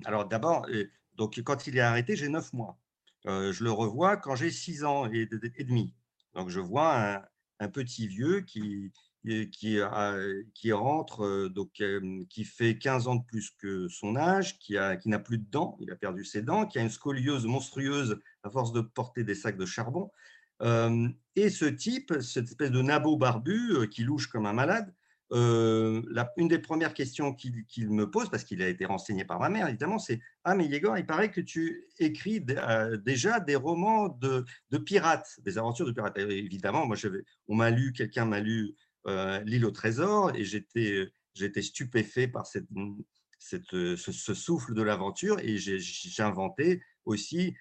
alors, d'abord, donc, quand il est arrêté, j'ai neuf mois. je le revois quand j'ai six ans et, demi. Donc, je vois un, petit vieux qui, rentre, donc, qui fait 15 ans de plus que son âge, qui n'a plus de dents, il a perdu ses dents, qui a une scoliose monstrueuse à force de porter des sacs de charbon. et ce type, cette espèce de nabo barbu qui louche comme un malade, euh, une des premières questions qu'il me pose, parce qu'il a été renseigné par ma mère, évidemment, c'est Ah, mais Yegor, il paraît que tu écris euh, déjà des romans de, pirates, des aventures de pirates. évidemment, moi, on m'a lu, quelqu'un m'a lu euh, L'île au trésor, et j'étais stupéfait par ce, souffle de l'aventure, et j'ai inventé aussi,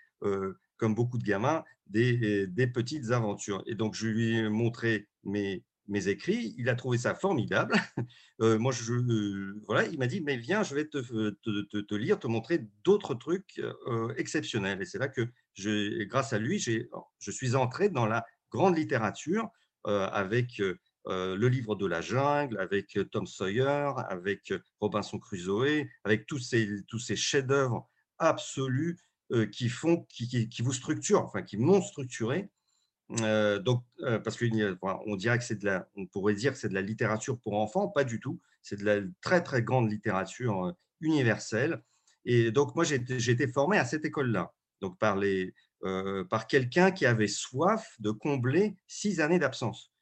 comme beaucoup de gamins, des, des petites aventures. Et donc, je lui ai montré mes mes écrits. Il a trouvé ça formidable. Euh, moi, euh, voilà, il m'a dit, mais viens, je vais te, te, lire, te montrer d'autres trucs euh, exceptionnels. Et c'est là que, grâce à lui, je suis entré dans la grande littérature avec le livre de la jungle, avec Tom Sawyer, avec Robinson Crusoe, avec tous ces, tous ces chefs-d'œuvre absolus qui font, qui, qui, vous structurent, enfin qui m'ont structuré euh, donc, euh, parce qu'on dirait que c'est de la, on pourrait dire que c'est de la littérature pour enfants, pas du tout. C'est de la très très grande littérature euh, universelle. Et donc moi j'ai été formé à cette école-là, donc par les, par quelqu'un qui avait soif de combler six années d'absence,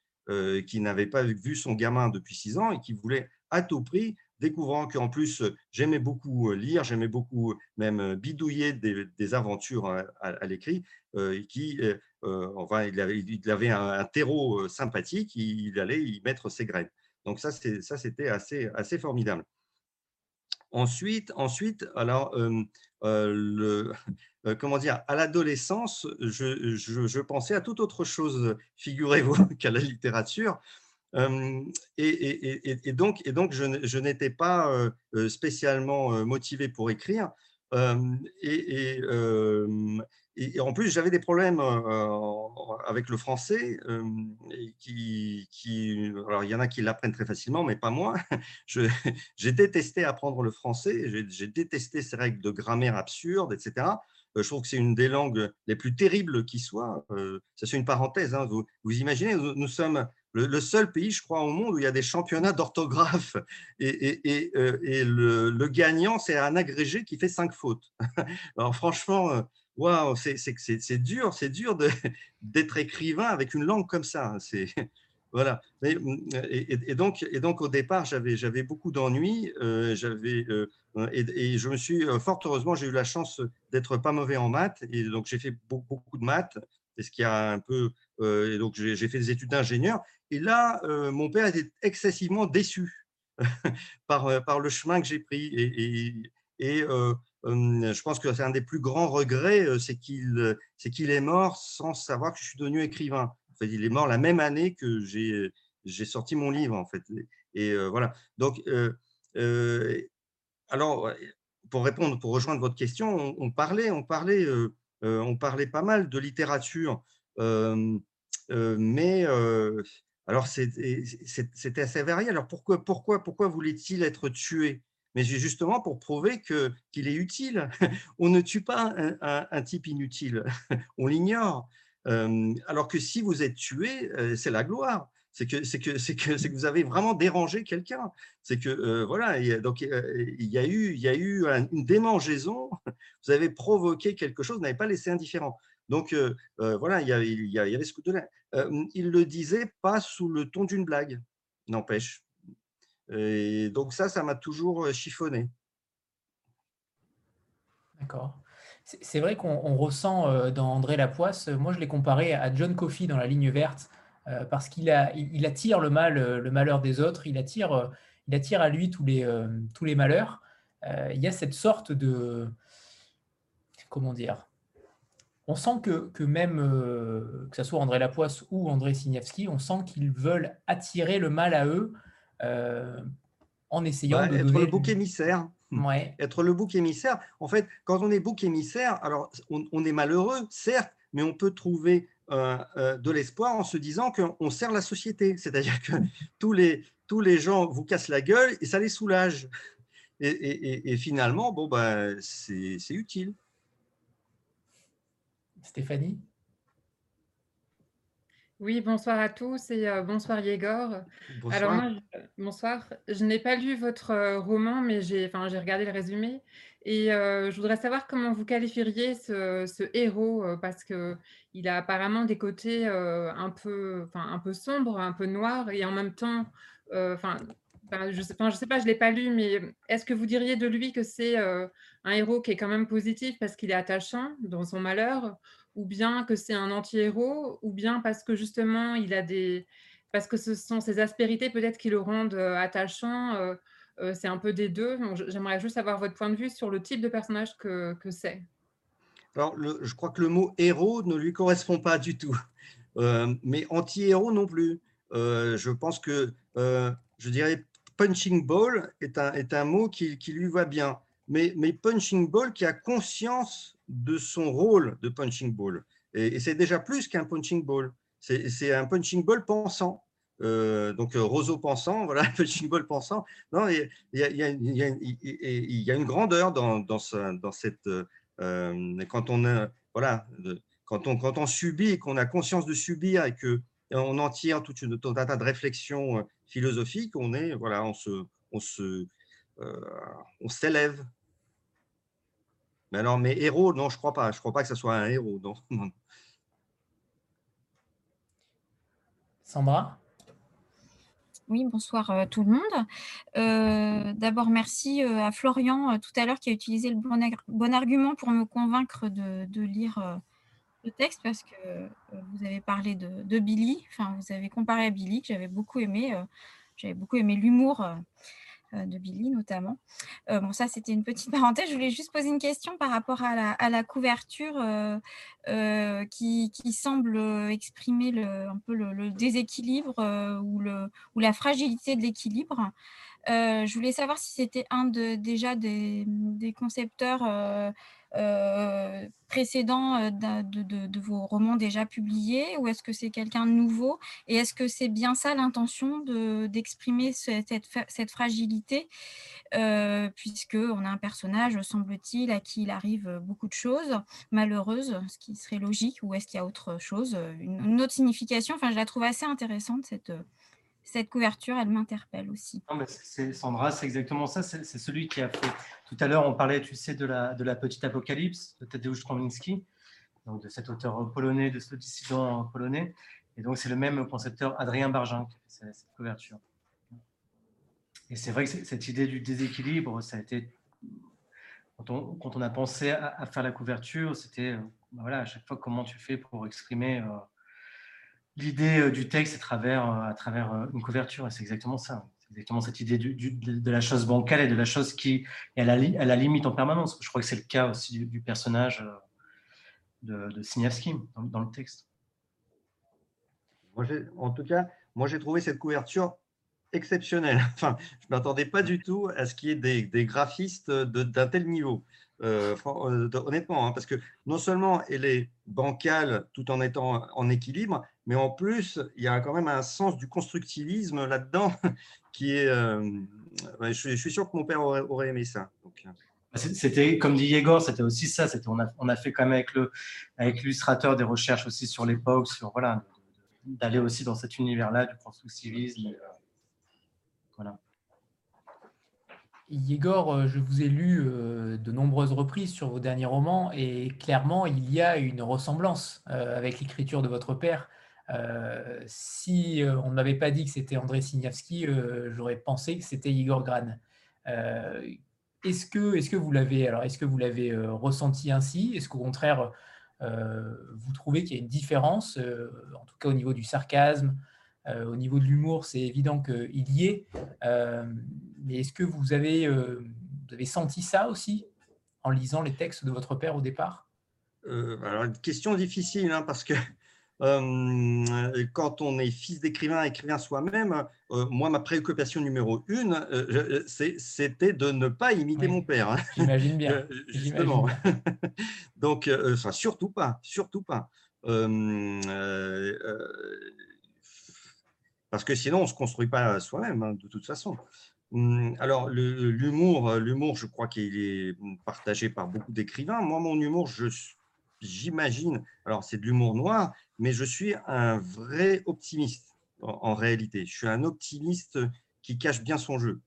qui n'avait pas vu son gamin depuis six ans et qui voulait à tout prix découvrant qu'en plus, j'aimais beaucoup lire, j'aimais beaucoup même bidouiller des, aventures à, l'écrit, qui, enfin, il avait, un, terreau sympathique, il allait y mettre ses graines. Donc ça, c'était assez, assez formidable. Ensuite, ensuite alors, comment dire, à l'adolescence, je, je, pensais à toute autre chose, figurez-vous, qu'à la littérature. Et, donc, je, n'étais pas spécialement motivé pour écrire. Et, en plus, j'avais des problèmes avec le français. Alors, il y en a qui l'apprennent très facilement, mais pas moi. J'ai détesté apprendre le français. J'ai détesté ces règles de grammaire absurdes, etc je trouve que c'est une des langues les plus terribles qui soit. ça, c'est une parenthèse. Hein. Vous, imaginez, nous, sommes le, seul pays, je crois, au monde où il y a des championnats d'orthographe et, euh, le, gagnant, c'est un agrégé qui fait cinq fautes. Alors franchement, euh, waouh, c'est dur, c'est dur d'être écrivain avec une langue comme ça. Hein, voilà. Et, donc, et donc au départ, j'avais beaucoup d'ennuis. Euh, et, je me suis fort heureusement, j'ai eu la chance d'être pas mauvais en maths et donc j'ai fait beaucoup, beaucoup de maths. Et ce qui a un peu et donc j'ai fait des études d'ingénieur et là, euh, mon père était excessivement déçu par, euh, par le chemin que j'ai pris. Et, euh, je pense que c'est un des plus grands regrets, c'est qu'il qu'il est mort sans savoir que je suis devenu écrivain. En fait, il est mort la même année que j'ai sorti mon livre, en fait. Et voilà. Donc, alors, pour répondre, pour rejoindre votre question, on, parlait, on parlait, on parlait pas mal de littérature, mais alors, c'était assez varié. Alors, pourquoi, pourquoi, pourquoi voulait-il être tué? Mais justement pour prouver qu'il est utile. On ne tue pas un, type inutile, on l'ignore. Alors que si vous êtes tué, c'est la gloire. C'est que, c'est que, c'est que, c'est que vous avez vraiment dérangé quelqu'un. C'est que, euh, voilà, donc il y a eu, il y a eu une démangeaison. Vous avez provoqué quelque chose, vous n'avez pas laissé indifférent. Donc, euh, euh, voilà, il y, avait, y avait ce coup de là. il le disait pas sous le ton d'une blague, n'empêche. Donc, ça, ça m'a toujours chiffonné. D'accord. C'est vrai qu'on ressent dans André Lapoisse, moi je l'ai comparé à John Coffey dans La ligne verte, euh, parce qu'il il, attire le mal, euh, le malheur des autres, il attire, euh, il attire à lui tous les, tous les malheurs. il y a cette sorte de, comment dire, on sent que, que même, que ce soit André Lapoisse ou André Signevski, on sent qu'ils veulent attirer le mal à eux en essayant de être le bouc émissaire. Ouais. Être le bouc émissaire. En fait, quand on est bouc émissaire, alors on, on est malheureux, certes, mais on peut trouver euh, euh, de l'espoir en se disant qu'on sert la société. C'est-à-dire que tous les, tous les gens vous cassent la gueule et ça les soulage. Et, finalement, bon, bah, c'est utile. Stéphanie? Oui, bonsoir à tous et euh, bonsoir Yegor. Bonsoir. Alors moi, je, bonsoir. Je n'ai pas lu votre roman, mais j'ai enfin, regardé le résumé. Et je voudrais savoir comment vous qualifieriez ce, héros, parce qu'il a apparemment des côtés un, peu, un peu sombres, un peu noirs, et en même temps, enfin, je ne sais, pas, je ne l'ai pas lu, mais est-ce que vous diriez de lui que c'est un héros qui est quand même positif parce qu'il est attachant dans son malheur, ou bien que c'est un anti-héros, ou bien parce que justement, il a des... parce que ce sont ses aspérités peut-être qui le rendent attachant euh, c'est un peu des deux. J'aimerais juste avoir votre point de vue sur le type de personnage que, c'est. Alors, je crois que le mot héros ne lui correspond pas du tout, euh, mais anti-héros non plus. Euh, je pense que, je dirais, punching ball est un, est un mot qui, qui, lui va bien, mais, mais punching ball qui a conscience de son rôle de punching ball. et c'est déjà plus qu'un punching ball. C'est un punching ball pensant. Euh, donc euh, roseau pensant, voilà, punching ball pensant. Non, il y a, une grandeur dans, dans cette euh, quand on voilà, quand on quand on subit et qu'on a conscience de subir et que on en tire toute une, tout un tas de réflexions philosophiques, on est voilà, on se on se on s'élève. Mais alors, mais héros, non, je crois pas. Je crois pas que ce soit un héros, non. Sandra? Oui, bonsoir euh, tout le monde. Euh, d'abord, merci euh, à Florian tout à l'heure qui a utilisé le bon, argument pour me convaincre de, lire le texte parce que vous avez parlé de, de, Billy, enfin vous avez comparé à Billy que j'avais beaucoup aimé. j'avais beaucoup aimé l'humour euh, de Billy notamment. Euh, bon, ça, c'était une petite parenthèse. Je voulais juste poser une question par rapport à la, couverture euh, qui, semble exprimer un peu le, déséquilibre ou, le, ou la fragilité de l'équilibre. je voulais savoir si c'était un de, déjà des concepteurs euh, précédent euh, de, vos romans déjà publiés ou est-ce que c'est quelqu'un de nouveau? Et est-ce que c'est bien ça l'intention d'exprimer cette, cette, fragilité? Euh, Puisqu'on a un personnage, semble-t-il, à qui il arrive beaucoup de choses malheureuses, ce qui serait logique, ou est-ce qu'il y a autre chose, une, une, autre signification? Enfin, je la trouve assez intéressante, cette, cette couverture, elle m'interpelle aussi. Sandra, c'est exactement ça. C'est, celui qui a fait. Tout à l'heure, on parlait, tu sais, de la, de la petite apocalypse de Tadeusz Trąbinski, donc de cet auteur polonais, de ce dissident polonais. Et donc, c'est le même concepteur, Adrien Bargin, qui a fait cette couverture. Et c'est vrai que cette idée du déséquilibre, ça a été. Quand on, a pensé à, faire la couverture, c'était bah voilà, à chaque fois comment tu fais pour exprimer. Euh, l'idée euh, du texte à travers, euh, à travers euh, une couverture. Et c'est exactement ça. C'est exactement cette idée de la chose bancale et de la chose qui est à la, limite en permanence. Je crois que c'est le cas aussi du, personnage de, de dans, le texte. En tout cas, moi j'ai trouvé cette couverture exceptionnelle. Enfin, je ne m'attendais pas du tout à ce qu'il y ait des, graphistes d'un tel niveau. Honnêtement, hein, parce que non seulement elle est bancale tout en étant en équilibre, mais en plus, il y a quand même un sens du constructivisme là-dedans qui est. Euh, je, suis sûr que mon père aurait, aimé ça. Bah, c'était, comme dit Yegor, c'était aussi ça. C'était, on, a, on a fait quand même avec, le, avec l'illustrateur des recherches aussi sur l'époque, sur voilà, d'aller aussi dans cet univers-là du constructivisme. voilà. Yegor, je vous ai lu de nombreuses reprises sur vos derniers romans et clairement, il y a une ressemblance avec l'écriture de votre père. Si on ne m'avait pas dit que c'était André Signavski, j'aurais pensé que c'était Igor Gran. est-ce que, est que vous l'avez est-ce ressenti ainsi? Est-ce qu'au contraire vous trouvez qu'il y a une différence, en tout cas au niveau du sarcasme, au niveau de l'humour, c'est évident qu'il y est. mais est-ce que vous avez, vous avez senti ça aussi en lisant les textes de votre père au départ? Alors, une question difficile, hein, parce que euh, quand on est fils d'écrivain, écrivain soi-même, euh, moi, ma préoccupation numéro une, euh, c'était de ne pas imiter mon père. Hein. J'imagine bien. Justement. Donc, enfin, surtout pas, surtout pas. parce que sinon, on ne se construit pas soi-même, hein, de toute façon. Hum, alors, l'humour, l'humour, je crois qu'il est partagé par beaucoup d'écrivains. Moi, mon humour, je j'imagine, alors c'est de l'humour noir, mais je suis un vrai optimiste en, réalité. Je suis un optimiste qui cache bien son jeu,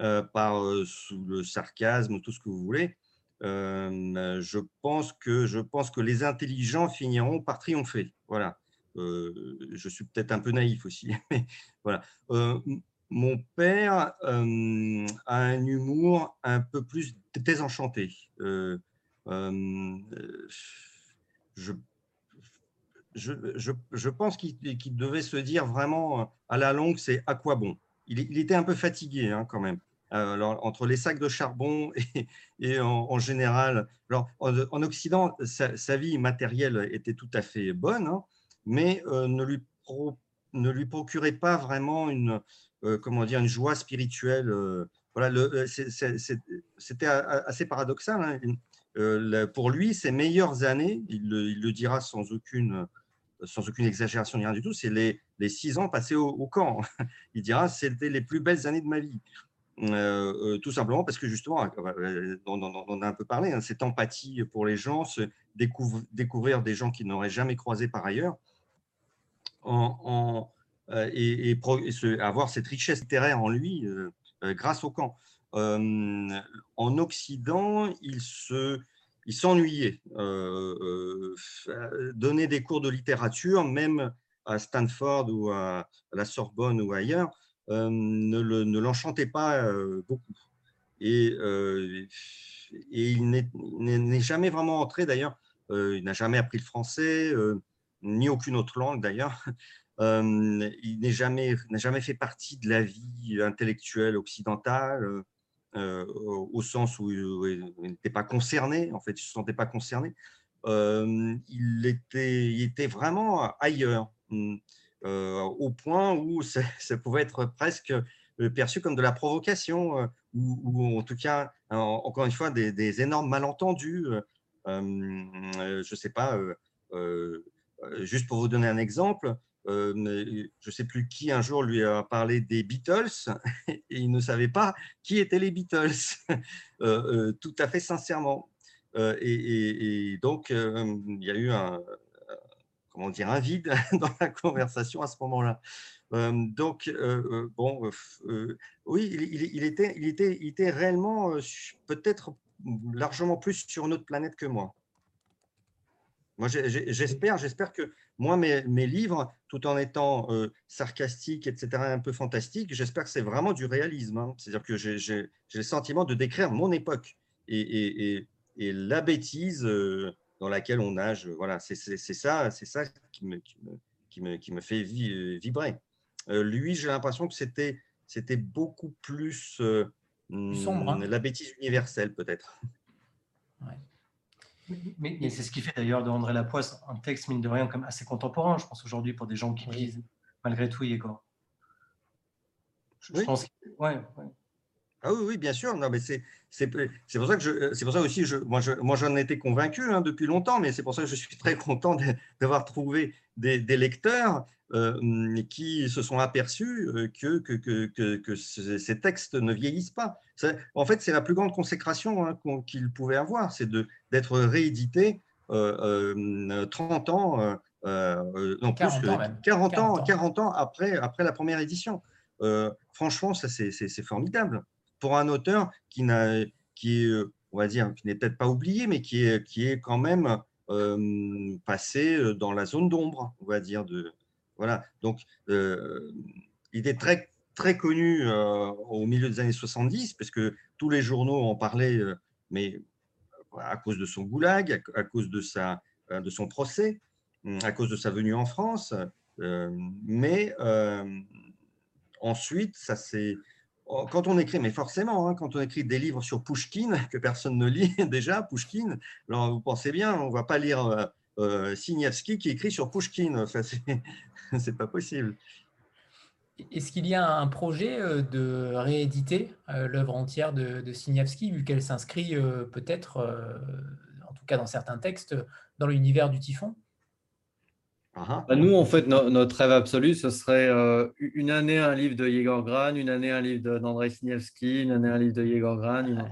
euh, par euh, sous le sarcasme, tout ce que vous voulez. Euh, je, pense que, je pense que les intelligents finiront par triompher. Voilà. je suis peut-être un peu naïf aussi, mais voilà. mon père a un humour un peu plus désenchanté. je, je, pense qu'il devait se dire vraiment à la longue, c'est à quoi bon? Il, était un peu fatigué hein, quand même. Euh, entre les sacs de charbon et, en, général, alors, en, Occident, sa, vie matérielle était tout à fait bonne, hein, mais euh, ne, lui ne lui procurait pas vraiment une, euh, comment dire, une joie spirituelle. voilà, c'était assez paradoxal. Hein. pour lui, ses meilleures années, il le dira sans aucune sans aucune exagération ni rien du tout, c'est les, les, six ans passés au, camp. Il dira c'était les plus belles années de ma vie. Euh, euh, tout simplement parce que justement, euh, on, en a un peu parlé, hein, cette empathie pour les gens, découvrir des gens qu'il n'aurait jamais croisés par ailleurs, et, avoir cette richesse littéraire en lui grâce au camp. en Occident, il se il s'ennuyait. Euh, euh, donner des cours de littérature, même à Stanford ou à, la Sorbonne ou ailleurs, euh, ne l'enchantait pas beaucoup. Et, il n'est jamais vraiment entré, d'ailleurs, il n'a jamais appris le français, ni aucune autre langue d'ailleurs. il n'a jamais, jamais fait partie de la vie intellectuelle occidentale. Euh, au sens où il n'était pas concerné, en fait, il ne se sentait pas concerné. Euh, il, était, était vraiment ailleurs, hum, euh, au point où ça, pouvait être presque perçu comme de la provocation, ou, en tout cas, encore une fois, des, énormes malentendus. je ne sais pas, juste pour vous donner un exemple, je ne sais plus qui un jour lui a parlé des Beatles et il ne savait pas qui étaient les Beatles, tout à fait sincèrement. Et, donc, il y a eu un, comment dire, un vide dans la conversation à ce moment-là. donc, bon, oui, il, était, il, était, il était réellement peut-être largement plus sur notre planète que moi. Moi, j'espère, j'espère que moi, mes, mes, livres, tout en étant euh, sarcastiques, etc., un peu fantastiques, j'espère que c'est vraiment du réalisme. Hein. C'est-à-dire que j'ai le sentiment de décrire mon époque et, et, et, la bêtise euh, dans laquelle on nage. Voilà, c'est ça, c'est ça qui me, qui me, qui me, qui me fait euh, vibrer. lui, j'ai l'impression que c'était beaucoup plus, sombre, hein. la bêtise universelle, peut-être. Ouais. Mais, c'est ce qui fait d'ailleurs de André Lapoisse un texte, mine de rien, comme assez contemporain, je pense, aujourd'hui, pour des gens qui lisent malgré tout Yegor. Je, oui. pense ouais, Ah oui, oui, bien sûr. Non, mais c'est, c'est, pour ça que je, c'est pour ça aussi, je, moi, je, moi, j'en étais convaincu hein, depuis longtemps, mais c'est pour ça que je suis très content d'avoir trouvé des, des lecteurs euh, qui se sont aperçus euh, que, que, que, que, ces textes ne vieillissent pas. En fait, c'est la plus grande consécration hein, qu'ils pouvaient avoir, c'est d'être réédité 30 euh, ans non, 40 plus, ans 40, ans, 40 ans après, après la première édition. franchement, ça c'est formidable pour un auteur qui n'a qui est, on va dire, qui n'est peut-être pas oublié, mais qui est, qui est quand même passé dans la zone d'ombre, on va dire. De, voilà. Donc, il est très, très connu au milieu des années 70, parce que tous les journaux en parlaient, mais à cause de son goulag, à, cause de, sa, de son procès, à cause de sa venue en France. mais ensuite, ça s'est Oh, quand on écrit, mais forcément, hein, quand on écrit des livres sur Pushkin, que personne ne lit déjà, Pushkin, vous pensez bien, on ne va pas lire euh, euh qui écrit sur Pushkin. Enfin, c'est pas possible. Est-ce qu'il y a un projet euh, de rééditer euh, l'œuvre entière de, de vu qu'elle s'inscrit peut-être, en tout cas dans certains textes, dans l'univers du Typhon? Bah, nous, en fait, notre rêve absolu, ce serait euh, une année un livre de Yegor Gran, une année un livre d'Andrei Sniewski, une année un livre de Yegor Gran.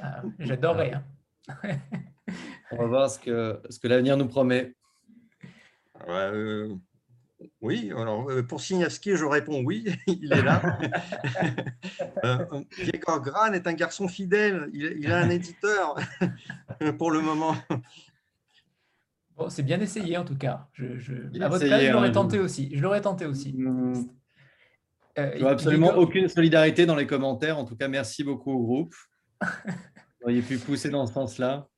Ah, j'adorerais. Hein. On va voir ce que, ce que l'avenir nous promet. Euh, oui, alors euh, pour Sniewski, je réponds oui, il est là. Yegor Gran est un garçon fidèle, il, il a un éditeur pour le moment c'est bien essayé en tout cas. Je, à votre place, je l'aurais hein, tenté aussi. Je l'aurais tenté aussi. Mmh. Euh, absolument aucune solidarité dans les commentaires. En tout cas, merci beaucoup au groupe. Vous auriez pu pousser dans ce sens-là.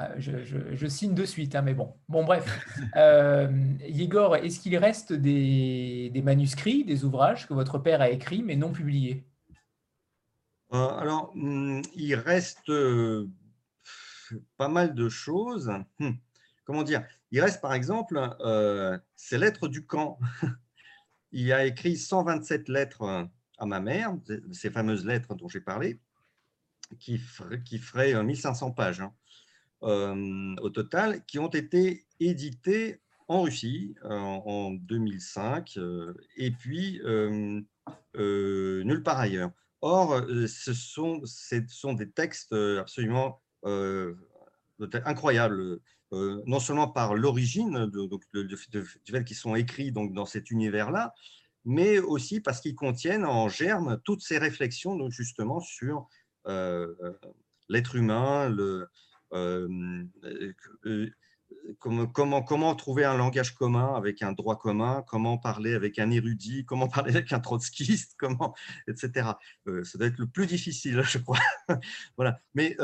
Euh, je, signe de suite, hein, mais bon. Bon, bref. Euh, Yegor, est-ce qu'il reste des, manuscrits, des ouvrages que votre père a écrits mais non publiés? Alors, hmm, il reste pas mal de choses. Hmm comment dire, il reste par exemple euh, ses lettres du camp. il a écrit 127 lettres à ma mère, ces fameuses lettres dont j'ai parlé, qui, feraient 1500 euh, pages hein, euh, au total, qui ont été éditées en Russie en 2005 et puis nulle part ailleurs. Or, ce sont, des textes absolument incroyables. Euh, non seulement par l'origine du fait qu'ils sont écrits donc, dans cet univers-là, mais aussi parce qu'ils contiennent en germe toutes ces réflexions donc, justement sur euh, euh, l'être humain, le, comment, comment, trouver un langage commun avec un droit commun, comment parler avec un érudit, comment parler avec un trotskiste, comment, etc. ça doit être le plus difficile, je crois. voilà. Mais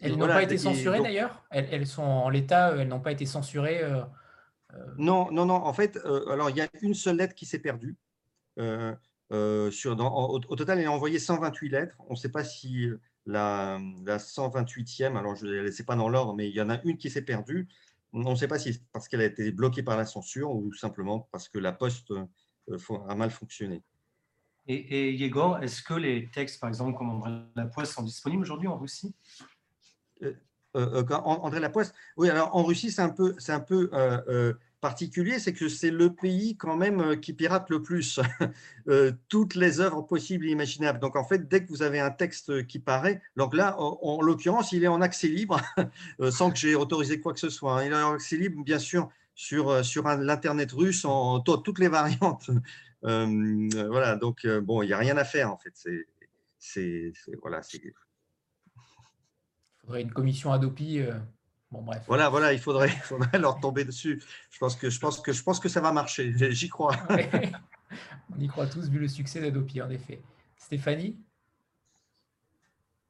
elles n'ont pas été censurées d'ailleurs? Elles, sont en l'état, euh, elles n'ont pas été censurées euh, euh. Non, non, non. En fait, alors il y a une seule lettre qui s'est perdue. sur, au, total, il a envoyé 128 lettres. On ne sait pas si la, 128e, alors je ne la laisse pas dans l'ordre, mais il y en a une qui s'est perdue. On ne sait pas si c'est parce qu'elle a été bloquée par la censure ou simplement parce que la poste a mal fonctionné. Et, et Yegor, est-ce que les textes, par exemple, comme André Lapoisse, sont disponibles aujourd'hui en Russie? Euh, euh, euh, André Lapoisse, oui, alors en Russie, c'est un peu, c'est un peu particulier, c'est que c'est le pays quand même qui pirate le plus toutes les œuvres possibles et imaginables. Donc en fait, dès que vous avez un texte qui paraît, donc là, en, l'occurrence, il est en accès libre, sans que j'ai autorisé quoi que ce soit. Il est en accès libre, bien sûr, sur, sur l'internet russe en toutes les variantes. voilà, donc bon, il n'y a rien à faire en fait. C'est, voilà, c'est faudrait une commission Adopi. Euh, bon, bref. Voilà, voilà, il faudrait, faudrait leur tomber dessus. Je pense que, je pense que, je pense que ça va marcher. J'y crois. On y croit tous, vu le succès d'Adopi, en effet. Stéphanie?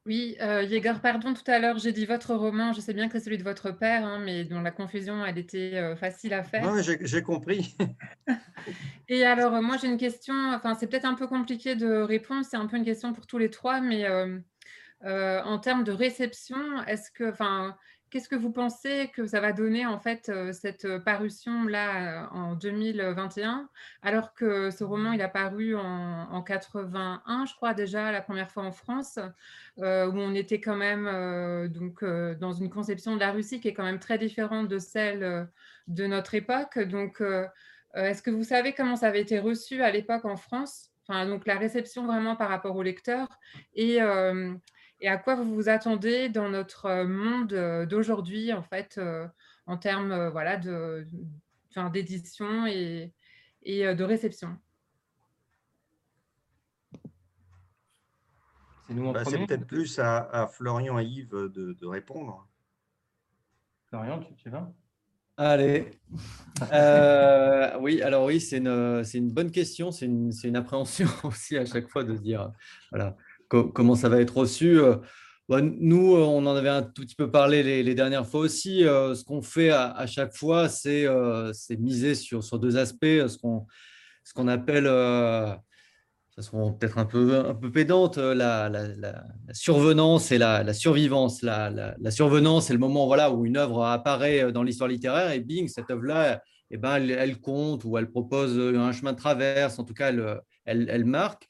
Oui, euh, Yegor, pardon, tout à l'heure, j'ai dit votre roman, je sais bien que c'est celui de votre père, hein, mais dont la confusion, elle était euh, facile à faire. Oui, j'ai compris. Et alors, moi, j'ai une question, enfin, c'est peut-être un peu compliqué de répondre, c'est un peu une question pour tous les trois, mais euh, en termes de réception, est-ce que, enfin, qu'est-ce que vous pensez que ça va donner en fait euh, cette parution là en 2021, alors que ce roman il a paru en, 81, je crois déjà la première fois en France, euh, où on était quand même donc dans une conception de la Russie qui est quand même très différente de celle de notre époque. Donc, est-ce que vous savez comment ça avait été reçu à l'époque en France? Enfin, donc la réception vraiment par rapport au lecteur et, et à quoi vous vous attendez dans notre euh, monde euh, d'aujourd'hui, en fait, euh, en termes voilà, d'édition et, et de réception? C'est bah, peut-être plus à, Florian et Yves de, répondre. Florian, tu, tu vas? Allez. Euh, oui, alors oui, c'est une, une, bonne question. C'est une, une, appréhension aussi à chaque fois de se dire voilà, comment ça va être reçu. Euh, bah, nous, on en avait un tout petit peu parlé les, dernières fois aussi. Euh, ce qu'on fait à, chaque fois, c'est miser sur, deux aspects. Ce qu'on appelle ça seront peut-être un peu, un peu pédantes, euh, la, survenance et la, survivance. La, survenance, c'est le moment voilà, où une œuvre apparaît euh, dans l'histoire littéraire et bing, cette œuvre-là, eh ben, elle, compte ou elle propose un chemin de traverse, en tout cas, elle, elle, marque.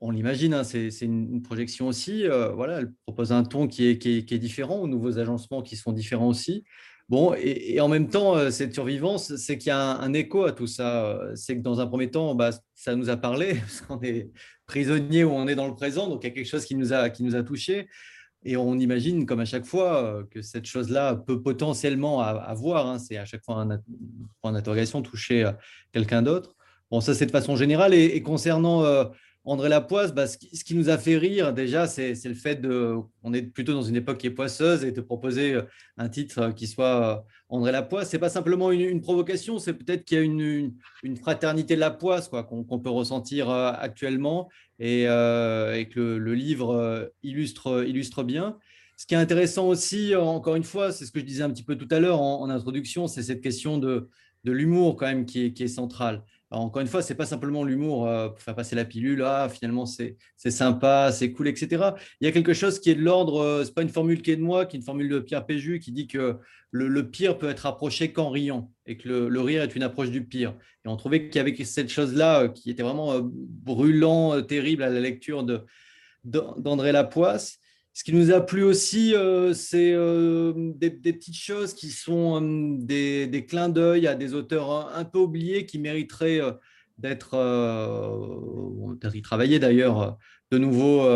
On l'imagine, hein, c'est une projection aussi. Euh, voilà, elle propose un ton qui est, différent, aux nouveaux agencements qui sont différents aussi. Bon, et, en même temps, euh, cette survivance, c'est qu'il y a un, écho à tout ça. Euh, c'est que dans un premier temps, bah, ça nous a parlé, parce qu'on est prisonnier ou on est dans le présent, donc il y a quelque chose qui nous a, qui nous a touchés. Et on imagine, comme à chaque fois, que cette chose-là peut potentiellement avoir, hein, c'est à chaque fois un point d'interrogation, toucher quelqu'un d'autre. Bon, ça, c'est de façon générale. Et, concernant André Lapoisse, bah, ce, qui, nous a fait rire déjà, c'est le fait de, on est plutôt dans une époque qui est poisseuse et de proposer euh, un titre euh, qui soit euh, André Lapoisse, c'est pas simplement une, provocation, c'est peut-être qu'il y a une, fraternité de la poisse quoi, qu'on peut ressentir actuellement et, que le, livre illustre, illustre bien. Ce qui est intéressant aussi, encore une fois, c'est ce que je disais un petit peu tout à l'heure en, introduction, c'est cette question de, de l'humour quand même qui est, qui est centrale encore une fois, c'est pas simplement l'humour euh, pour faire passer la pilule. Ah, finalement, c'est sympa, c'est cool, etc. Il y a quelque chose qui est de l'ordre. Euh, c'est pas une formule qui est de moi, qui est une formule de Pierre Péju qui dit que le, pire peut être approché qu'en riant et que le, rire est une approche du pire. Et on trouvait avait cette chose-là euh, qui était vraiment brûlant, terrible à la lecture d'André Lapoisse. Ce qui nous a plu aussi, euh, c'est euh, des, petites choses qui sont euh, des, clins d'œil à des auteurs un, peu oubliés qui mériteraient d'être, y travailler d'ailleurs, de nouveau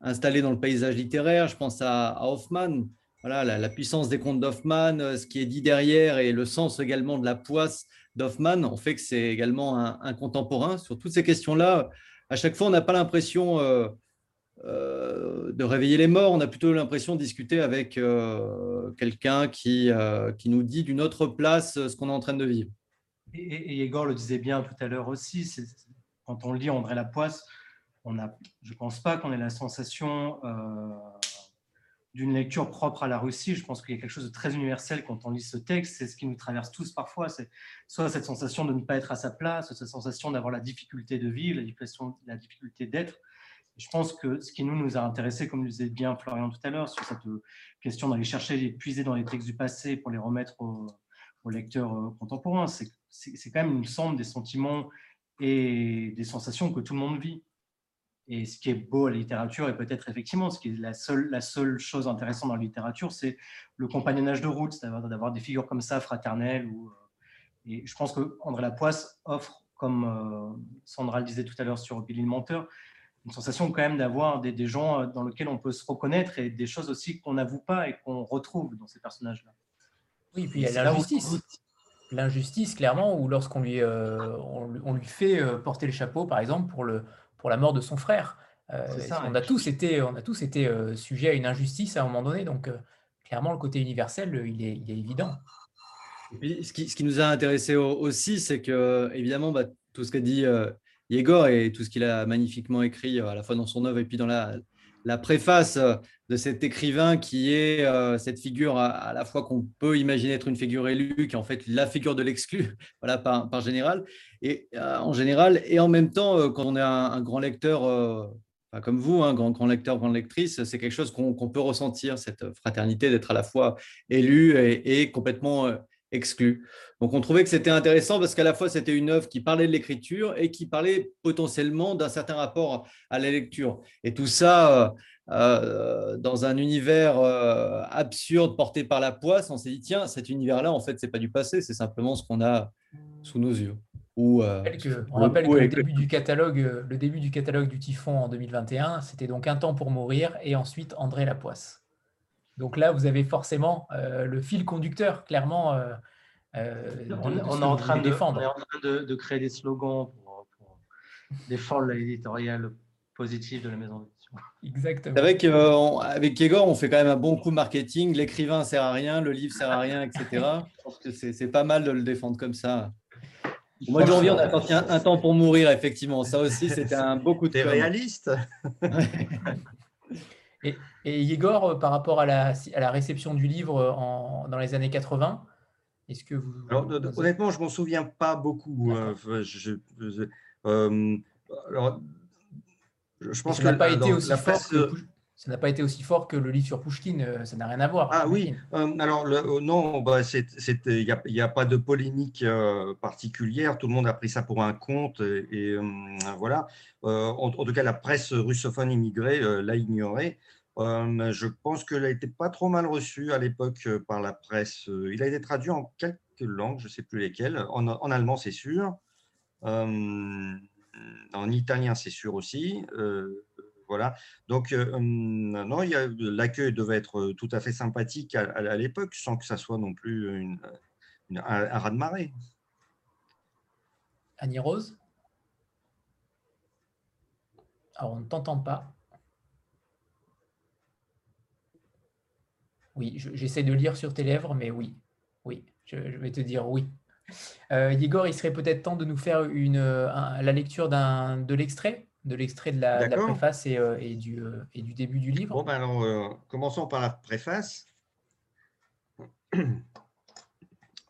installés dans le paysage littéraire. Je pense à, Hoffman, voilà, la, puissance des contes d'Hoffman, ce qui est dit derrière et le sens également de la poisse d'Hoffman ont fait que c'est également un, un, contemporain. Sur toutes ces questions-là, à chaque fois, on n'a pas l'impression euh, de réveiller les morts, on a plutôt l'impression de discuter avec euh, quelqu'un qui, euh, qui nous dit d'une autre place ce qu'on est en train de vivre. Et, Igor le disait bien tout à l'heure aussi, quand on lit André Lapoisse, on a, je ne pense pas qu'on ait la sensation d'une lecture propre à la Russie. Je pense qu'il y a quelque chose de très universel quand on lit ce texte. C'est ce qui nous traverse tous parfois. C'est soit cette sensation de ne pas être à sa place, cette sensation d'avoir la difficulté de vivre, la difficulté d'être. Je pense que ce qui nous, nous a intéressé, comme le disait bien Florian tout à l'heure, sur cette euh, question d'aller chercher, les puiser dans les textes du passé pour les remettre aux, lecteurs euh, contemporains, c'est quand même une somme des sentiments et des sensations que tout le monde vit. Et ce qui est beau à la littérature, et peut-être effectivement, ce qui est la seule, la seule chose intéressante dans la littérature, c'est le compagnonnage de route, c'est-à-dire d'avoir des figures comme ça, fraternelles. Euh, et je pense que André Lapoisse offre, comme Sandra le disait tout à l'heure sur Billy le Menteur, une sensation quand même d'avoir des, des, gens euh, dans lesquels on peut se reconnaître et des choses aussi qu'on n'avoue pas et qu'on retrouve dans ces personnages-là. Oui, puis il y a l'injustice. L'injustice, clairement, ou lorsqu'on lui, euh, on, lui fait euh, porter le chapeau, par exemple, pour, le, pour la mort de son frère. on, a tous été, on a tous été sujets à une injustice à un moment donné, donc clairement, le côté universel, il est, il est évident. ce, qui, ce, qui, nous a intéressé aussi, c'est que, évidemment, bah, tout ce qu'a dit Yegor et tout ce qu'il a magnifiquement écrit euh, à la fois dans son œuvre et puis dans la, préface euh, de cet écrivain qui est euh, cette figure à, la fois qu'on peut imaginer être une figure élue, qui est en fait la figure de l'exclu, voilà, par, par, général, et en général, et en même temps, quand on est un, grand lecteur, comme vous, un hein, grand, grand lecteur, grande lectrice, c'est quelque chose qu'on peut ressentir, cette fraternité d'être à la fois élu et, et complètement exclu. Donc on trouvait que c'était intéressant parce qu'à la fois c'était une œuvre qui parlait de l'écriture et qui parlait potentiellement d'un certain rapport à la lecture. Et tout ça euh, euh, dans un univers euh, absurde porté par la poisse, on s'est dit tiens cet univers-là en fait c'est pas du passé, c'est simplement ce qu'on a sous nos yeux. on rappelle que le début, du catalogue, le début du catalogue du Typhon en 2021, c'était donc Un temps pour mourir et ensuite André Lapoisse. Donc là, vous avez forcément le fil conducteur, clairement. on, est en train de, défendre. on est en train de, créer des slogans pour, pour défendre l'éditorial positif de la maison d'édition. Exactement. C'est vrai qu'avec Yegor, on fait quand même un bon coup marketing. L'écrivain ne sert à rien, le livre ne sert à rien, etc. Je pense que c'est pas mal de le défendre comme ça. Au mois de janvier, on a sorti un, temps pour mourir, effectivement. Ça aussi, c'était un beau coup de réaliste. et, et Yegor, euh, par rapport à la, à la réception du livre en, dans les années 80, est-ce que vous. Alors, honnêtement, je ne m'en souviens pas beaucoup. Hein. je, euh, alors, je pense que n'a pas été aussi fort ça n'a pas été aussi fort que le livre sur Pushkin, euh, ça n'a rien à voir. Ah oui, euh, alors le, non, bah, il n'y a, pas de polémique euh, particulière, tout le monde a pris ça pour un conte, et, voilà. En, tout cas, la presse russophone immigrée l'a ignoré. Je pense qu'il a été pas trop mal reçu à l'époque par la presse. Il a été traduit en quelques langues, je ne sais plus lesquelles, en, allemand c'est sûr, en italien c'est sûr aussi. Voilà. Donc, euh, non, l'accueil devait être euh, tout à fait sympathique à, l'époque, sans que ça soit non plus une, un, raz-de-marée. Annie Rose? Alors, on ne t'entend pas. Oui, j'essaie de lire sur tes lèvres, mais oui, oui, je, vais te dire oui. Euh, Igor, il serait peut-être temps de nous faire une, la lecture de l'extrait de l'extrait de, la, préface euh, et, du, euh, et, du, début du livre bon, ben alors, euh, Commençons par la préface.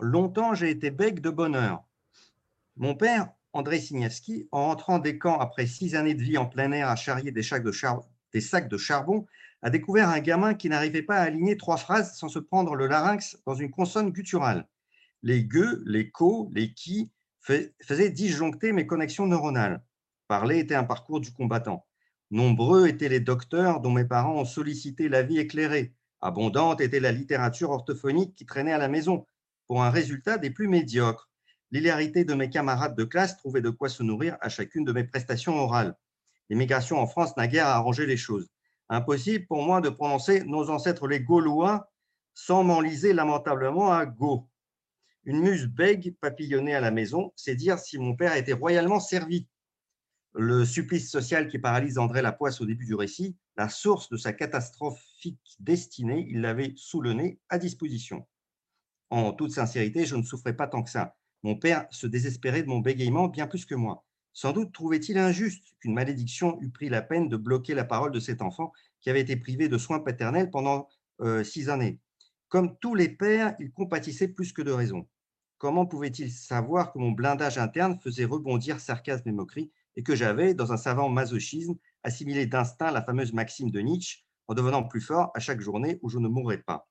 Longtemps, j'ai été bec de bonheur. Mon père, André Signevski, en rentrant des camps après six années de vie en plein air à charrier des, sacs de, des sacs de charbon, a découvert un gamin qui n'arrivait pas à aligner trois phrases sans se prendre le larynx dans une consonne gutturale. Les gueux, les co, les qui faisaient disjoncter mes connexions neuronales. Parler était un parcours du combattant. Nombreux étaient les docteurs dont mes parents ont sollicité la vie éclairée. Abondante était la littérature orthophonique qui traînait à la maison, pour un résultat des plus médiocres. L'hilarité de mes camarades de classe trouvait de quoi se nourrir à chacune de mes prestations orales. L'émigration en France n'a guère arrangé les choses. Impossible pour moi de prononcer nos ancêtres les Gaulois sans m'enliser lamentablement à Go. Une muse bègue papillonnait à la maison, c'est dire si mon père était royalement servi le supplice social qui paralyse André Lapoisse au début du récit, la source de sa catastrophique destinée, il l'avait sous le nez à disposition. En toute sincérité, je ne souffrais pas tant que ça. Mon père se désespérait de mon bégaiement bien plus que moi. Sans doute trouvait-il injuste qu'une malédiction eût pris la peine de bloquer la parole de cet enfant qui avait été privé de soins paternels pendant euh, six années. Comme tous les pères, il compatissait plus que de raison. Comment pouvait-il savoir que mon blindage interne faisait rebondir sarcasme et moquerie et que j'avais, dans un savant masochisme, assimilé d'instinct la fameuse maxime de Nietzsche en devenant plus fort à chaque journée où je ne mourrais pas?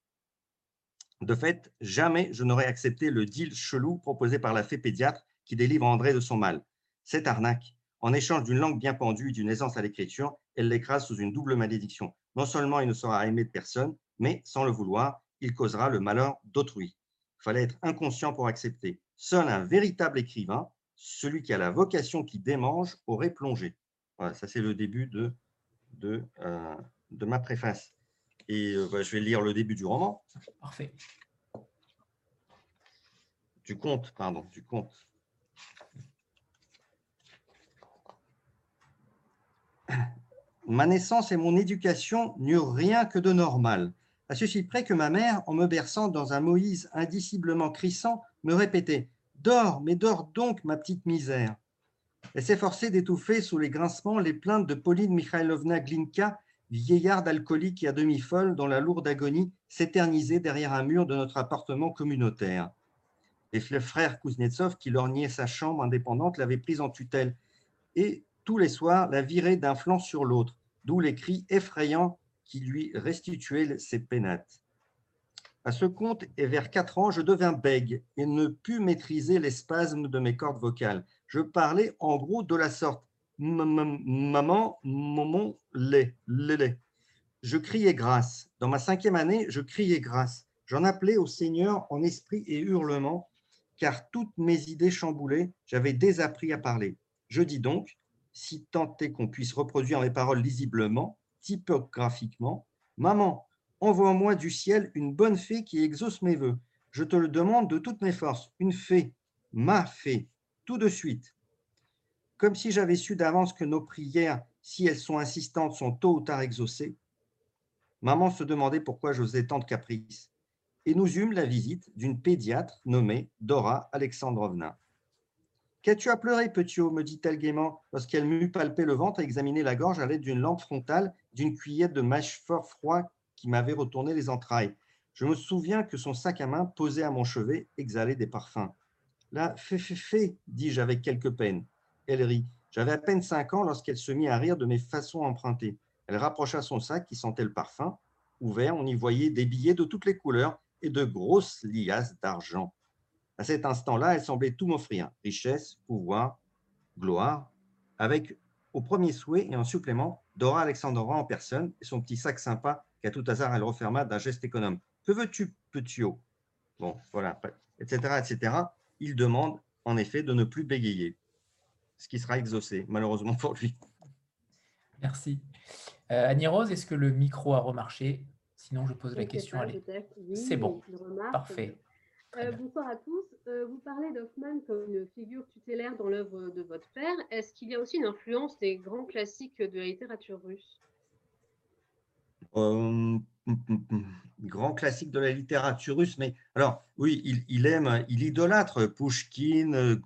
De fait, jamais je n'aurais accepté le deal chelou proposé par la fée pédiatre qui délivre André de son mal. Cette arnaque, en échange d'une langue bien pendue et d'une aisance à l'écriture, elle l'écrase sous une double malédiction. Non seulement il ne sera aimé de personne, mais sans le vouloir, il causera le malheur d'autrui. Il fallait être inconscient pour accepter. Seul un véritable écrivain celui qui a la vocation qui démange aurait plongé. Voilà, ça c'est le début de, de, euh, de ma préface. Et euh, bah, je vais lire le début du roman. Parfait. Du conte, pardon, du conte. Ma naissance et mon éducation n'eurent rien que de normal, à ceci près que ma mère, en me berçant dans un Moïse indiciblement crissant, me répétait Dors, mais dors donc, ma petite misère. Elle s'efforçait d'étouffer sous les grincements les plaintes de Pauline Mikhailovna Glinka, vieillarde alcoolique et à demi folle, dont la lourde agonie s'éternisait derrière un mur de notre appartement communautaire. Et le frère Kuznetsov, qui lorgnait sa chambre indépendante, l'avait prise en tutelle et tous les soirs la virait d'un flanc sur l'autre, d'où les cris effrayants qui lui restituaient ses pénates. À ce compte, et vers quatre ans, je devins bègue et ne pus maîtriser les spasmes de mes cordes vocales. Je parlais en gros de la sorte Maman, maman, lait, lait. Je criais grâce. Dans ma cinquième année, je criais grâce. J'en appelais au Seigneur en esprit et hurlement, car toutes mes idées chamboulaient, j'avais désappris à parler. Je dis donc, si tant est qu'on puisse reproduire mes paroles lisiblement, typographiquement, Maman, envoie-moi du ciel une bonne fée qui exauce mes voeux. Je te le demande de toutes mes forces, une fée, ma fée, tout de suite. Comme si j'avais su d'avance que nos prières, si elles sont insistantes, sont tôt ou tard exaucées. Maman se demandait pourquoi j'osais tant de caprices. Et nous eûmes la visite d'une pédiatre nommée Dora Alexandrovna. Qu'as-tu à pleurer, Petiot me dit-elle gaiement, lorsqu'elle m'eut palpé le ventre et examiné la gorge à l'aide d'une lampe frontale, d'une cuillère de mâche fort froid qui m'avait retourné les entrailles. Je me souviens que son sac à main, posé à mon chevet, exhalait des parfums. Là, fais, fais, fais, dis-je avec quelque peine. Elle rit. J'avais à peine cinq ans lorsqu'elle se mit à rire de mes façons empruntées. Elle rapprocha son sac qui sentait le parfum. Ouvert, on y voyait des billets de toutes les couleurs et de grosses liasses d'argent. À cet instant-là, elle semblait tout m'offrir, richesse, pouvoir, gloire, avec au premier souhait et en supplément Dora Alexandrova en personne et son petit sac sympa qu'à tout hasard elle referma d'un geste économe. Que veux-tu, petit haut Bon, voilà, etc., etc. Il demande en effet de ne plus bégayer, ce qui sera exaucé, malheureusement pour lui. Merci. Euh, Annie Rose, est-ce que le micro a remarché? Sinon, je pose la question. C'est bon. Parfait. Euh, bonsoir à tous. Euh, vous parlez d'Hoffman comme une figure tutélaire dans l'œuvre de votre père. Est-ce qu'il y a aussi une influence des grands classiques de la littérature russe? Euh, Grand classique de la littérature russe, mais alors oui, il, aime, il idolâtre Pushkin,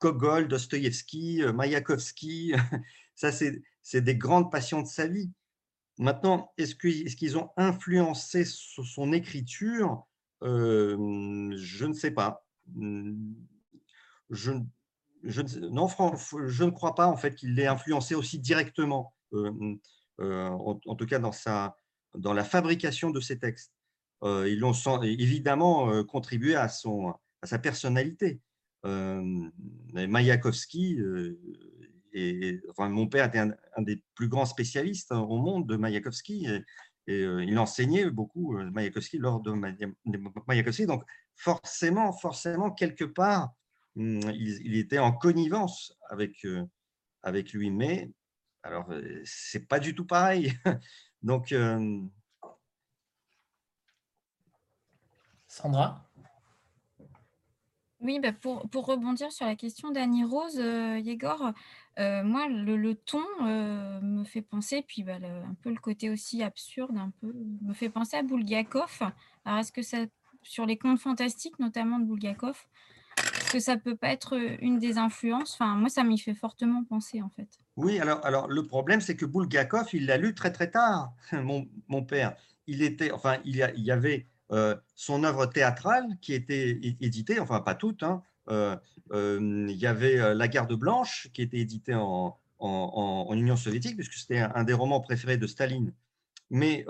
Kogol, Dostoïevski, Mayakovsky. Ça, c'est des grandes passions de sa vie. Maintenant, est-ce qu'ils ont influencé son écriture je ne sais pas. Mmh, je, je, je ne crois pas en fait qu'il l'ait influencé aussi directement, mmh, en, tout cas dans, sa, dans la fabrication de ses textes. ils l'ont évidemment contribué à, son, à sa personnalité. Mayakovsky, et, mon père était un, un, des plus grands spécialistes au monde de Mayakovsky. Et euh, il enseignait beaucoup euh, Mayakovsky lors de Mayakovsky. Donc, forcément, forcément, quelque part, hum, il, était en connivence avec, euh, avec lui. Mais, alors, c'est pas du tout pareil. Donc, Sandra? Oui, bah, pour, pour, rebondir sur la question d'Annie Rose, Yegor, euh, moi, le, ton euh, me fait penser, puis bah, un peu le côté aussi absurde, un peu, me fait penser à Bulgakov. Alors, est-ce que ça, sur les contes fantastiques, notamment de Bulgakov, est-ce que ça peut pas être une des influences? Enfin, moi, ça m'y fait fortement penser, en fait. Oui, alors, alors le problème, c'est que Bulgakov, il l'a lu très très tard, mon, mon, père. Il était, enfin, il y, avait euh, son œuvre théâtrale qui était éditée, enfin pas toute, hein, euh, euh, il y avait euh, La Garde Blanche, qui était édité en, Union soviétique, puisque c'était un, des romans préférés de Staline. Mais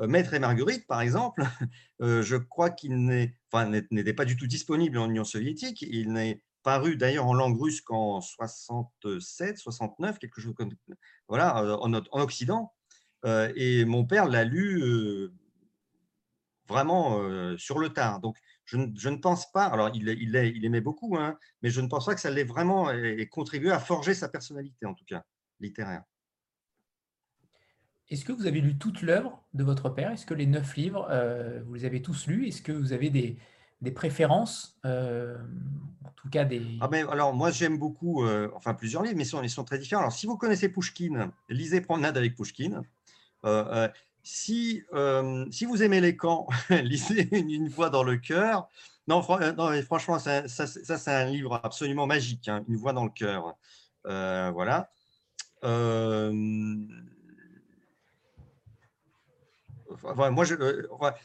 Maître et Marguerite, par exemple, je crois qu'il n'était pas du tout disponible en Union soviétique. Il n'est paru d'ailleurs en langue russe qu'en 67, 69, quelque chose comme voilà, en, en Occident. et mon père l'a lu vraiment sur le tard. Donc, je ne, pense pas, alors il, il, aimait beaucoup, hein, mais je ne pense pas que ça l'ait vraiment contribué à forger sa personnalité, en tout cas, littéraire. Est-ce que vous avez lu toute l'œuvre de votre père? Est-ce que les neuf livres, euh, vous les avez tous lus? Est-ce que vous avez des, préférences euh, En tout cas, des. Ah ben, alors, moi, j'aime beaucoup, euh, enfin, plusieurs livres, mais ils sont, ils sont, très différents. Alors, si vous connaissez Pushkin, lisez Promenade avec Pushkin. Si, euh, si vous aimez les camps, lisez une, voix dans le cœur. Non, euh, non franchement, ça, c'est un livre absolument magique, hein, Une voix dans le cœur. Euh, voilà. moi, je,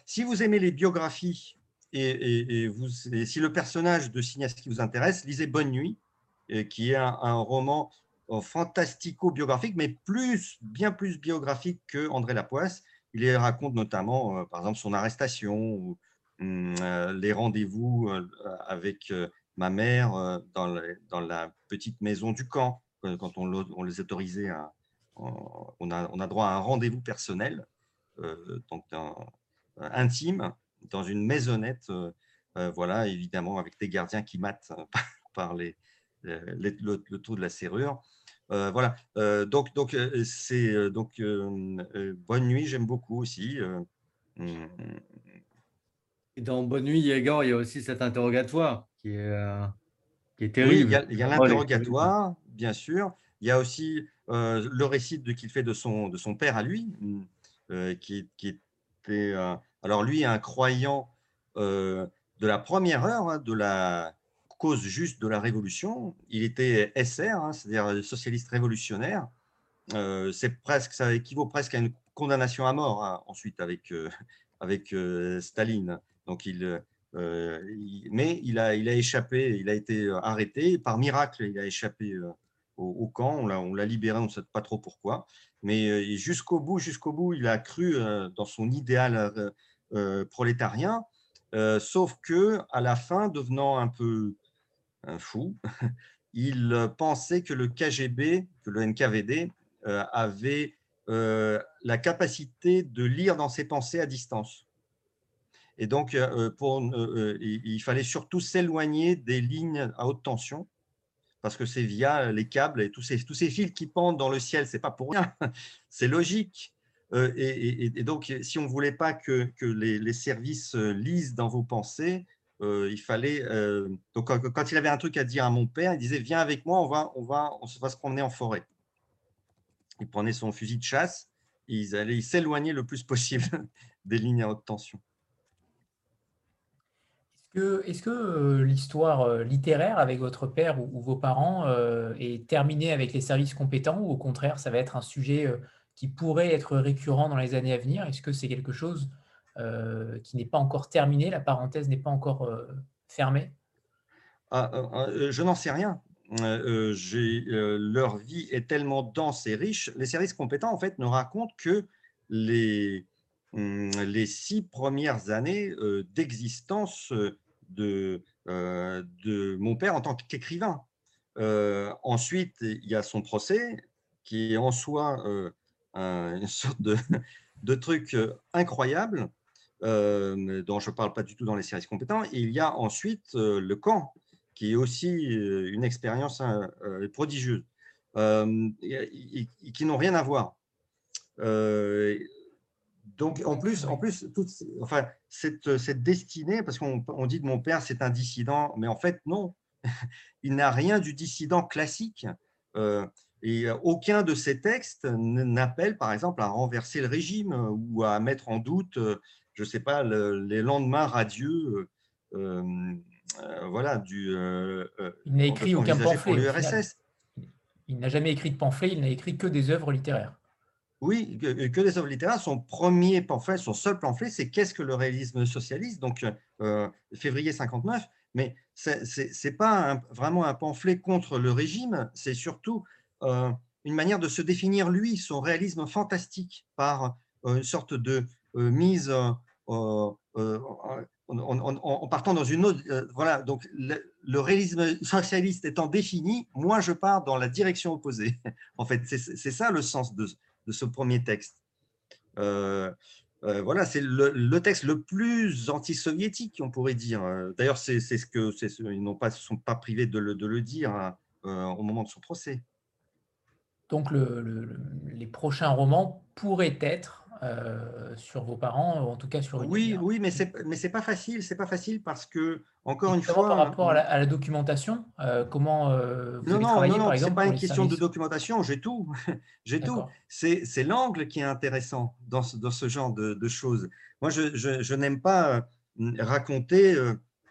si vous aimez les biographies et, si le personnage de qui vous intéresse, lisez Bonne Nuit, qui est un roman fantastico-biographique, mais plus, bien plus biographique que André Lapoisse. Il raconte notamment, euh, par exemple, son arrestation, ou, hum, euh, les rendez-vous euh, avec ma mère dans, la petite maison du camp, quand on, les autorisait on a, droit à un rendez-vous personnel, donc intime, dans une maisonnette, voilà, évidemment, avec des gardiens qui matent par le, le, de la serrure. Euh, voilà. Euh, donc, donc euh, c'est donc Bonne Nuit, j'aime beaucoup aussi. Mmh. Et dans Bonne nuit, Yegor, il y a aussi cet interrogatoire qui est, qui est terrible. Oui, il y a, l'interrogatoire, bien sûr. Il y a aussi euh, le récit qu'il fait de son, de son père à lui, euh, qui, qui, était. alors, lui, un croyant de la première heure, hein, de la cause juste de la révolution. Il était SR, hein, c'est-à-dire socialiste révolutionnaire. c'est presque, ça équivaut presque à une condamnation à mort hein, ensuite avec, avec Staline. Donc il, mais il a, il a échappé, il a été arrêté. Par miracle, il a échappé au, camp. On l'a libéré, on ne sait pas trop pourquoi. Mais jusqu'au bout, jusqu'au bout, il a cru dans son idéal prolétarien. sauf que à la fin, devenant un peu fou, il pensait que le KGB, que le NKVD avait la capacité de lire dans ses pensées à distance. Et donc, pour, il fallait surtout s'éloigner des lignes à haute tension parce que c'est via les câbles et tous ces, fils qui pendent dans le ciel, c'est pas pour rien, c'est logique. Et, donc, si on ne voulait pas que les, services lisent dans vos pensées, il fallait. donc, quand, il avait un truc à dire à mon père, il disait Viens avec moi, on va, on va, on va se promener en forêt. Il prenait son fusil de chasse, ils allaient s'éloigner le plus possible des lignes à haute tension. Est-ce que, euh, l'histoire euh, littéraire avec votre père ou, vos parents euh, est terminée avec les services compétents ou au contraire, ça va être un sujet qui pourrait être récurrent dans les années à venir? Est-ce que c'est quelque chose qui n'est pas encore terminé La parenthèse n'est pas encore fermée ah, Je n'en sais rien. leur vie est tellement dense et riche. Les services compétents, en fait, ne racontent que les, hum, six premières années d'existence de, euh, mon père en tant qu'écrivain. Euh, ensuite, il y a son procès, qui est en soi euh, une sorte de truc incroyable, dont je ne parle pas du tout dans les services compétents. Il y a ensuite le camp, qui est aussi une expérience prodigieuse, qui n'ont rien à voir. Donc, en plus, en plus enfin, cette, cette destinée, parce qu'on on dit de mon père, c'est un dissident, mais en fait, non. Il n'a rien du dissident classique. Euh, et aucun de ces textes n'appelle, par exemple, à renverser le régime ou à mettre en doute, je ne sais pas, les lendemains radieux. Euh, euh, voilà, du. il n'a écrit aucun pamphlet. Il n'a jamais écrit de pamphlet, il n'a écrit que des œuvres littéraires. Oui, que, les œuvres littéraires, son premier pamphlet, son seul pamphlet, c'est Qu'est-ce que le réalisme socialiste? Donc, euh, février 59. Mais ce n'est pas vraiment un pamphlet contre le régime, c'est surtout euh, une manière de se définir, lui, son réalisme fantastique, par euh, une sorte de mise en, partant dans une autre. voilà, donc le, le, réalisme socialiste étant défini, moi, je pars dans la direction opposée. en fait, c'est ça le sens de de ce premier texte. Euh, euh, voilà, c'est le, texte le plus anti-soviétique, on pourrait dire. D'ailleurs, c'est ce que ils n'ont pas, sont pas privés de le, dire hein, euh, au moment de son procès. Donc, les prochains romans pourraient être euh, sur vos parents, ou en tout cas sur une Oui, oui, mais c'est mais c'est pas facile, c'est pas facile parce que encore une fois. Par rapport à la, documentation, euh, comment euh, vous non, avez non, non, c'est pas une question de documentation, j'ai tout, j'ai tout. C'est l'angle qui est intéressant dans ce, dans ce genre de, de choses. Moi, je, je, je n'aime pas raconter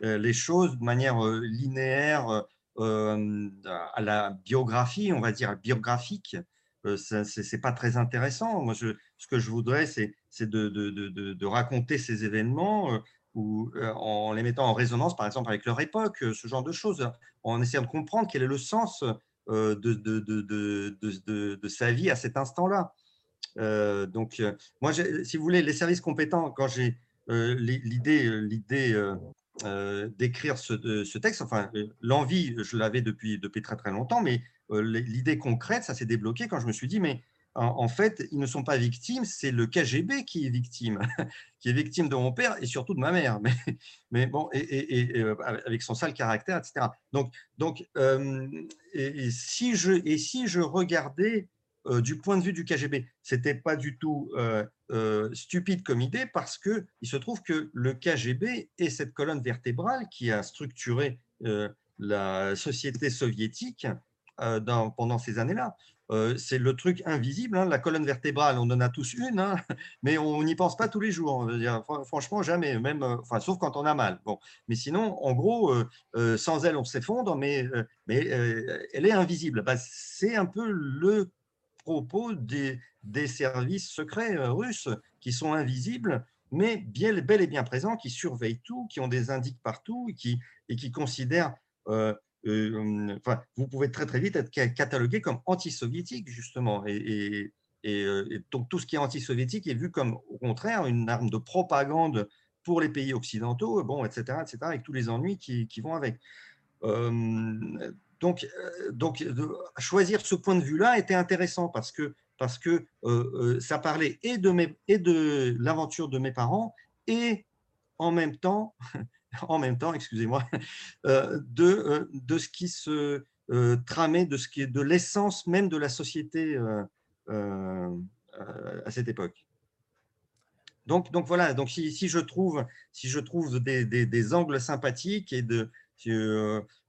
les choses de manière linéaire à la biographie, on va dire biographique. Ce n'est pas très intéressant. Moi, je, ce que je voudrais, c'est de, raconter ces événements euh, ou, euh, en les mettant en résonance, par exemple, avec leur époque, euh, ce genre de choses, en essayant de comprendre quel est le sens de, sa vie à cet instant-là. donc, moi, si vous voulez, les services compétents, quand j'ai l'idée l'idée d'écrire ce, ce, texte, enfin, l'envie, je l'avais depuis, depuis très très longtemps, mais l'idée concrète, ça s'est débloqué quand je me suis dit, mais en, fait, ils ne sont pas victimes, c'est le KGB qui est victime, qui est victime de mon père et surtout de ma mère, mais, bon, euh, avec son sale caractère, etc. Donc, donc euh, et, si je, et si je regardais du point de vue du KGB. Ce n'était pas du tout stupide comme idée parce qu'il se trouve que le KGB est cette colonne vertébrale qui a structuré la société soviétique pendant ces années-là. C'est le truc invisible. Hein, la colonne vertébrale, on en a tous une, hein, mais on n'y pense pas tous les jours. franchement, jamais, même, enfin, sauf quand on a mal. Bon, mais sinon, en gros, sans elle, on s'effondre, mais, mais elle est invisible. Bah, c'est un peu le propos des, des services secrets russes qui sont invisibles, mais bien, bel et bien présents, qui surveillent tout, qui ont des indices partout et qui, considèrent enfin, vous pouvez très très vite être catalogué comme anti-soviétique, justement. Et, euh, et, donc tout ce qui est anti-soviétique est vu comme, au contraire, une arme de propagande pour les pays occidentaux, bon, etc., etc., avec tous les ennuis qui, vont avec. Euh, donc, donc, choisir ce point de vue-là était intéressant parce que, parce que ça parlait et de, et de l'aventure de mes parents et en même temps en même temps, excusez-moi, euh, de, euh, de ce qui se euh, tramait, de de l'essence même de la société à cette époque. Donc, donc voilà, donc si, si, je trouve, si je trouve des, des, angles sympathiques de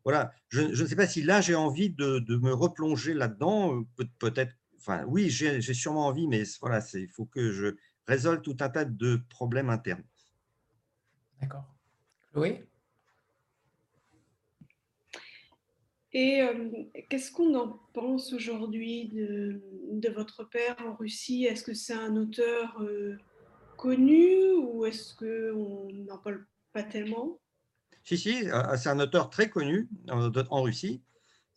voilà, je, je, ne sais pas si là j'ai envie de, de, me replonger là-dedans, peut-être, enfin oui, j'ai sûrement envie, mais voilà, il faut que je résolve tout un tas de problèmes internes. D'accord. Oui. Et euh, qu'est-ce qu'on en pense aujourd'hui de, votre père en Russie? Est-ce que c'est un auteur euh, connu ou est-ce qu'on n'en parle pas tellement? Si, si, euh, c'est un auteur très connu en, Russie.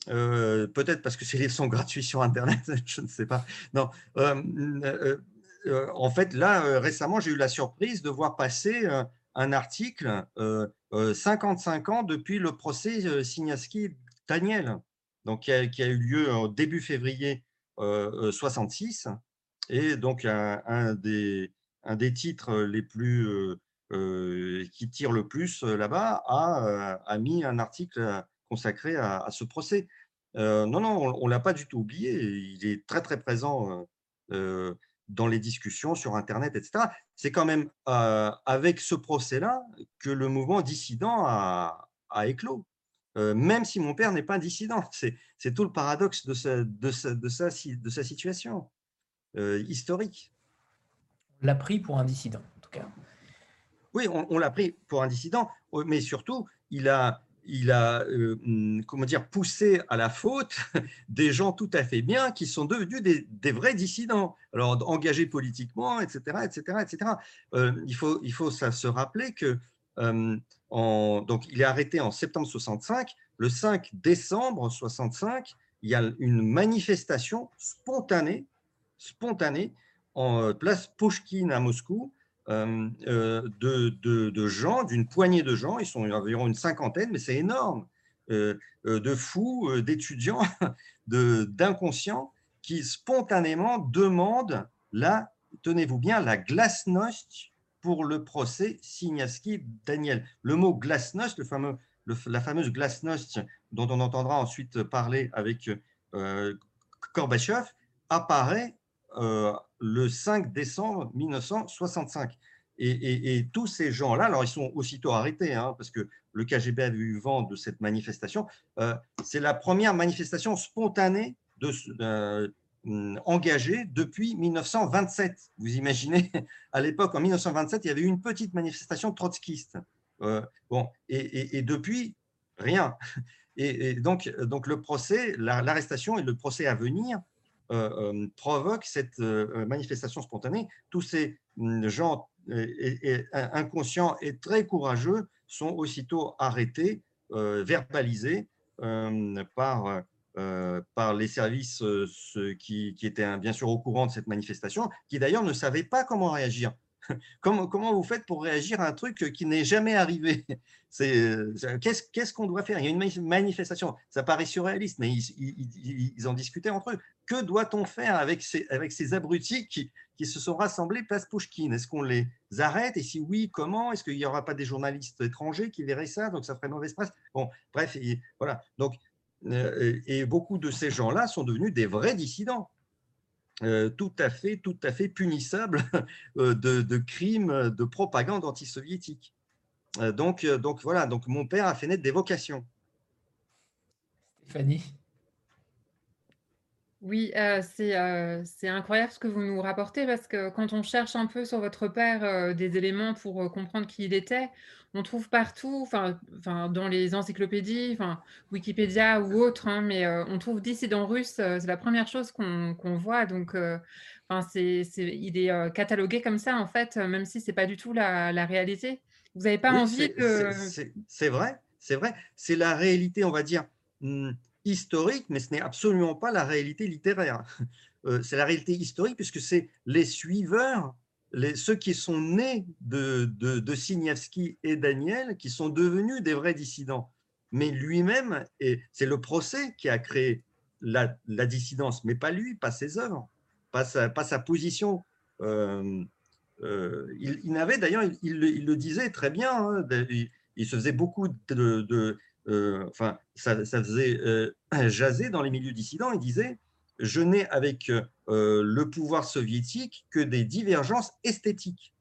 Peut-être parce que ses livres sont gratuits sur Internet, je ne sais pas. Non. en fait, là, récemment, j'ai eu la surprise de voir passer un article 55 euh, euh, ans depuis le procès euh, Signaski-Daniel, donc qui a, eu lieu en début février 66, et donc un, des, titres les plus qui tire le plus là-bas a, mis un article consacré à, ce procès. non, non, on l'a pas du tout oublié. Il est très, très présent dans les discussions sur Internet, etc. C'est quand même euh, avec ce procès-là que le mouvement dissident a, éclos. Euh, même si mon père n'est pas un dissident. C'est tout le paradoxe de sa, de sa, de sa, de sa situation euh, historique. On l'a pris pour un dissident, en tout cas. Oui, on, on l'a pris pour un dissident, mais surtout, il a, il a euh, hum, comment dire, poussé à la faute des gens tout à fait bien qui sont devenus des, vrais dissidents, alors engagés politiquement, etc. etc., etc. il, faut, ça, se rappeler que en, donc, il est arrêté en septembre 65. Le 5 décembre 65, il y a une manifestation spontanée, spontanée en euh, place Pushkin à Moscou, euh, euh, de, gens, d'une poignée de gens, ils sont environ une cinquantaine, mais c'est énorme, euh, de fous, d'étudiants, d'inconscients qui spontanément demandent la, tenez-vous bien, la glasnost pour le procès Signaski-Daniel. Le mot glasnost, le fameux, la fameuse glasnost dont on entendra ensuite parler avec euh, Gorbachev, apparaît le 5 décembre 1965. Et, tous ces gens-là, alors ils sont aussitôt arrêtés, hein, parce que le KGB a eu vent de cette manifestation. Euh, c'est la première manifestation spontanée euh, engagée depuis 1927. Vous imaginez, à l'époque, en 1927, il y avait eu une petite manifestation trotskiste. Euh, bon, et, depuis, rien. Et, donc, donc, le procès, l'arrestation et le procès à venir euh, euh, provoque cette euh, manifestation spontanée. Tous ces mm, gens inconscients et très courageux sont aussitôt arrêtés, verbalisés par, par les services qui, qui, étaient bien sûr au courant de cette manifestation, qui d'ailleurs ne savaient pas comment réagir. Comment, vous faites pour réagir à un truc qui n'est jamais arrivé? Qu'est-ce qu'on doit faire? Il y a une manifestation, ça paraît surréaliste, mais ils, en discutaient entre eux. Que doit-on faire avec ces, abrutis qui, qui se sont rassemblés place Pouchkine? Est-ce qu'on les arrête? Et si oui, comment? Est-ce qu'il n'y aura pas des journalistes étrangers qui verraient ça? Donc ça ferait mauvaise presse? Bon, bref, voilà. Donc, euh, et beaucoup de ces gens-là sont devenus des vrais dissidents. Tout à fait, tout à fait punissable de, crimes de propagande anti-soviétique. donc, donc voilà, donc mon père a fait naître des vocations. Stéphanie? Oui, c'est incroyable ce que vous nous rapportez parce que quand on cherche un peu sur votre père des éléments pour comprendre qui il était, on trouve partout, enfin, dans les encyclopédies, enfin, Wikipédia ou autres, hein, mais on trouve dissident russe, c'est la première chose qu'on voit. Donc, enfin, c'est, il est catalogué comme ça, en fait, même si ce n'est pas du tout la, réalité. Vous n'avez pas envie de. C'est vrai, c'est vrai. C'est la réalité, on va dire, mmh, historique, mais ce n'est absolument pas la réalité littéraire. c'est la réalité historique puisque c'est les suiveurs ceux qui sont nés de, de, et Daniel, qui sont devenus des vrais dissidents. Mais lui-même, c'est le procès qui a créé la, dissidence, mais pas lui, pas ses œuvres, pas sa, position. Euh, euh, il, n'avait d'ailleurs, il, le disait très bien, hein, il, se faisait beaucoup de, euh, enfin, ça faisait jaser dans les milieux dissidents. Il disait je n'ai avec euh, le pouvoir soviétique que des divergences esthétiques.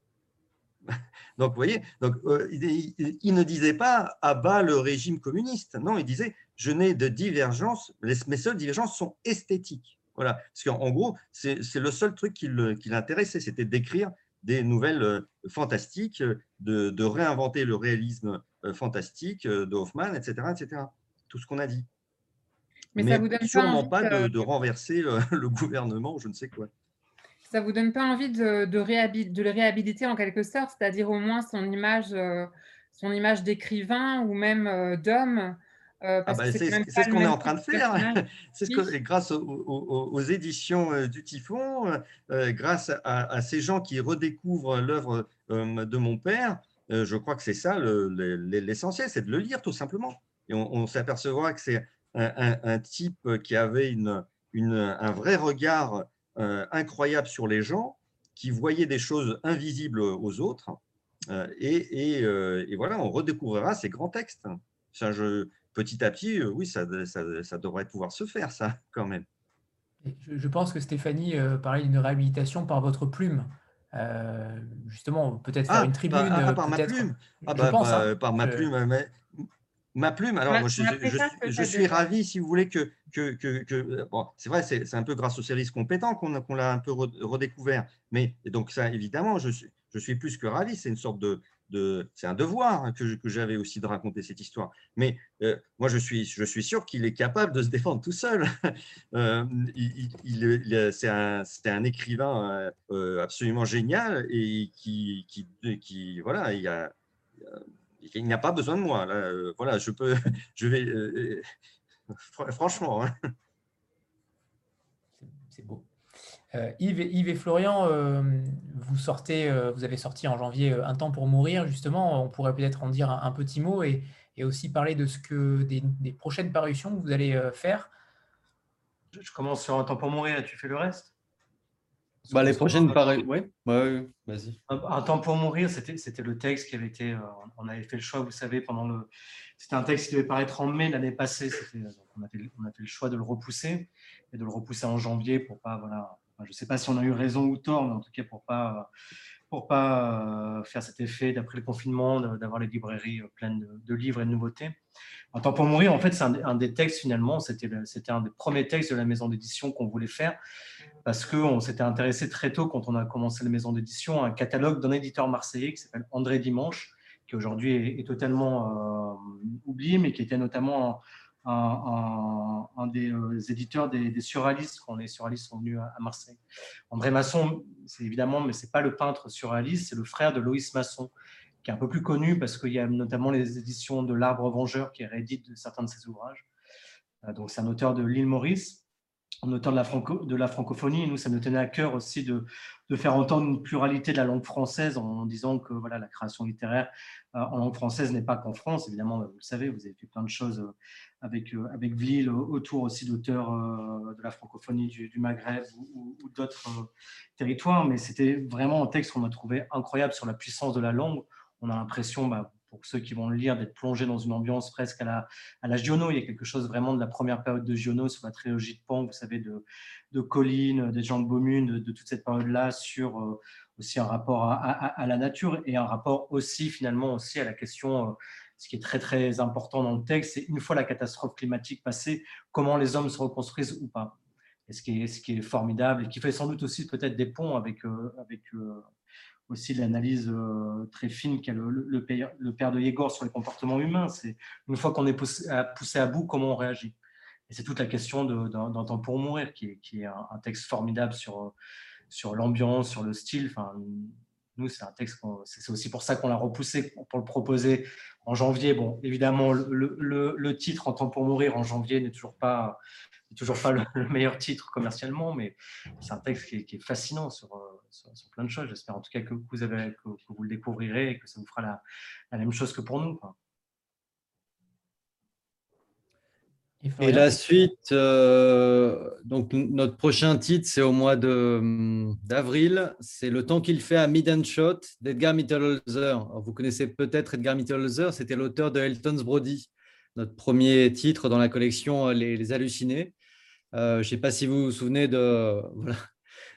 Donc, vous voyez, euh, il, ne disait pas à bas le régime communiste. Non, il disait je n'ai de divergences, mes seules divergences sont esthétiques. Voilà, parce qu'en gros, c'est le seul truc qui l'intéressait, c'était d'écrire des nouvelles euh, fantastiques, de, réinventer le réalisme fantastique de etc., etc. Tout ce qu'on a dit. Mais, ça vous donne sûrement pas, de, renverser le, gouvernement ou je ne sais quoi. Ça vous donne pas envie de, de, de le réhabiliter en quelque sorte, c'est-à-dire au moins son image, euh, son image d'écrivain ou même euh, d'homme euh, ah bah, c'est ce qu'on est en train de faire. c'est ce que, grâce aux, éditions du Typhon, grâce à, ces gens qui redécouvrent l'œuvre de mon père, je crois que c'est ça l'essentiel, c'est de le lire tout simplement. Et on, on s'apercevra que c'est un, type qui avait une, une, un vrai regard euh, incroyable sur les gens, qui voyait des choses invisibles aux autres. Euh, et, et, euh, et, voilà, on redécouvrira ces grands textes. Ça, je, petit à petit, oui, ça, ça, ça, devrait pouvoir se faire, ça, quand même. Je, pense que Stéphanie parlait d'une réhabilitation par votre plume. justement, peut-être faire ah, une tribune. Ah, par ma plume. Ah, bah, pense, hein. par ma plume. Mais, Ma plume, alors moi, je, suis ravi, si vous voulez, que, que, que, bon, c'est vrai, c'est un peu grâce aux services compétents qu'on l'a un peu redécouvert, mais donc ça, évidemment, je suis, je suis plus que ravi, c'est une sorte de, de c'est un devoir que, j'avais aussi de raconter cette histoire. Mais euh, moi, je suis, je suis sûr qu'il est capable de se défendre tout seul. euh, il, c'est un, un, écrivain euh, absolument génial et qui, qui, qui voilà, il y a il n'y a pas besoin de moi. Là. Euh, voilà, je peux, je vais, euh, euh, franchement. Hein. C'est beau. Yves, et, Yves, et, Florian, vous sortez, vous avez sorti en janvier Un temps pour mourir. Justement, on pourrait peut-être en dire un, petit mot et, et, aussi parler de ce que des, des, prochaines parutions que vous allez faire. Je commence sur Un temps pour mourir. Tu fais le reste? Bah, les prochaines, pareil. Oui, ouais, vas-y. Un, temps pour mourir, c'était le texte qui avait été. Euh, on avait fait le choix, vous savez, pendant le. C'était un texte qui devait paraître en mai l'année passée. On a, fait, on a fait le choix de le repousser et de le repousser en janvier pour pas. Voilà, je ne sais pas si on a eu raison ou tort, mais en tout cas pour pas pour pas euh, faire cet effet d'après le confinement, d'avoir les librairies euh, pleines de, livres et de nouveautés. Un temps pour mourir, en fait, c'est un, un, des textes finalement, c'était un des premiers textes de la maison d'édition qu'on voulait faire parce qu'on s'était intéressé très tôt, quand on a commencé la maison d'édition, à un catalogue d'un éditeur marseillais qui s'appelle André Dimanche, qui aujourd'hui est, totalement euh, oublié, mais qui était notamment un, des euh, éditeurs des, surréalistes quand les surréalistes sont venus à, Marseille. André Masson, c'est évidemment, mais c'est pas le peintre surréaliste, c'est le frère de Loïs Masson, qui est un peu plus connu parce qu'il y a notamment les éditions de L'Arbre Vengeur qui rééditent certains de ses ouvrages. Euh, donc c'est un auteur de l'île Maurice en auteur de la, de la francophonie. nous, ça nous tenait à cœur aussi de, faire entendre une pluralité de la langue française en disant que voilà, la création littéraire euh, en langue française n'est pas qu'en France. Évidemment, vous le savez, vous avez fait plein de choses euh, avec, euh, avec Vlil, autour aussi d'auteurs de la francophonie du, Maghreb ou, d'autres territoires. Mais c'était vraiment un texte qu'on a trouvé incroyable sur la puissance de la langue. On a l'impression, bah, pour ceux qui vont le lire, d'être plongé dans une ambiance presque à la, à la Giono. Il y a quelque chose vraiment de la première période de Giono sur la trilogie de Pan, vous savez, de, de Colline, des gens de Beaumune, de, toute cette période-là, sur euh, aussi un rapport à, la nature et un rapport aussi finalement aussi à la question, euh, ce qui est très très important dans le texte, c'est une fois la catastrophe climatique passée, comment les hommes se reconstruisent ou pas. Et ce qui est, ce qui est formidable et qui fait sans doute aussi peut-être des ponts avec, avec aussi l'analyse euh, très fine qu'a le, père, de Yegor sur les comportements humains. C'est une fois qu'on est poussé à, poussé à, bout, comment on réagit? Et c'est toute la question d'un temps pour mourir, qui est, qui est un, texte formidable sur, sur l'ambiance, sur le style. Enfin, nous, c'est un texte, c'est aussi pour ça qu'on l'a repoussé, pour le proposer en janvier. Bon, évidemment, le, titre En temps pour mourir en janvier n'est toujours pas toujours pas le, meilleur titre commercialement, mais c'est un texte qui est, fascinant sur, sur, plein de choses. J'espère en tout cas que vous, avez, que, vous le découvrirez et que ça vous fera la, la même chose que pour nous. Et la suite, euh, donc notre prochain titre, c'est au mois d'avril. C'est Le temps qu'il fait à Mid Shot d'Edgar Mittelholzer. Vous connaissez peut-être Edgar Mittelholzer, c'était l'auteur de Elton's Brody, notre premier titre dans la collection Les, les Hallucinés. Euh, je ne sais pas si vous vous souvenez de, voilà,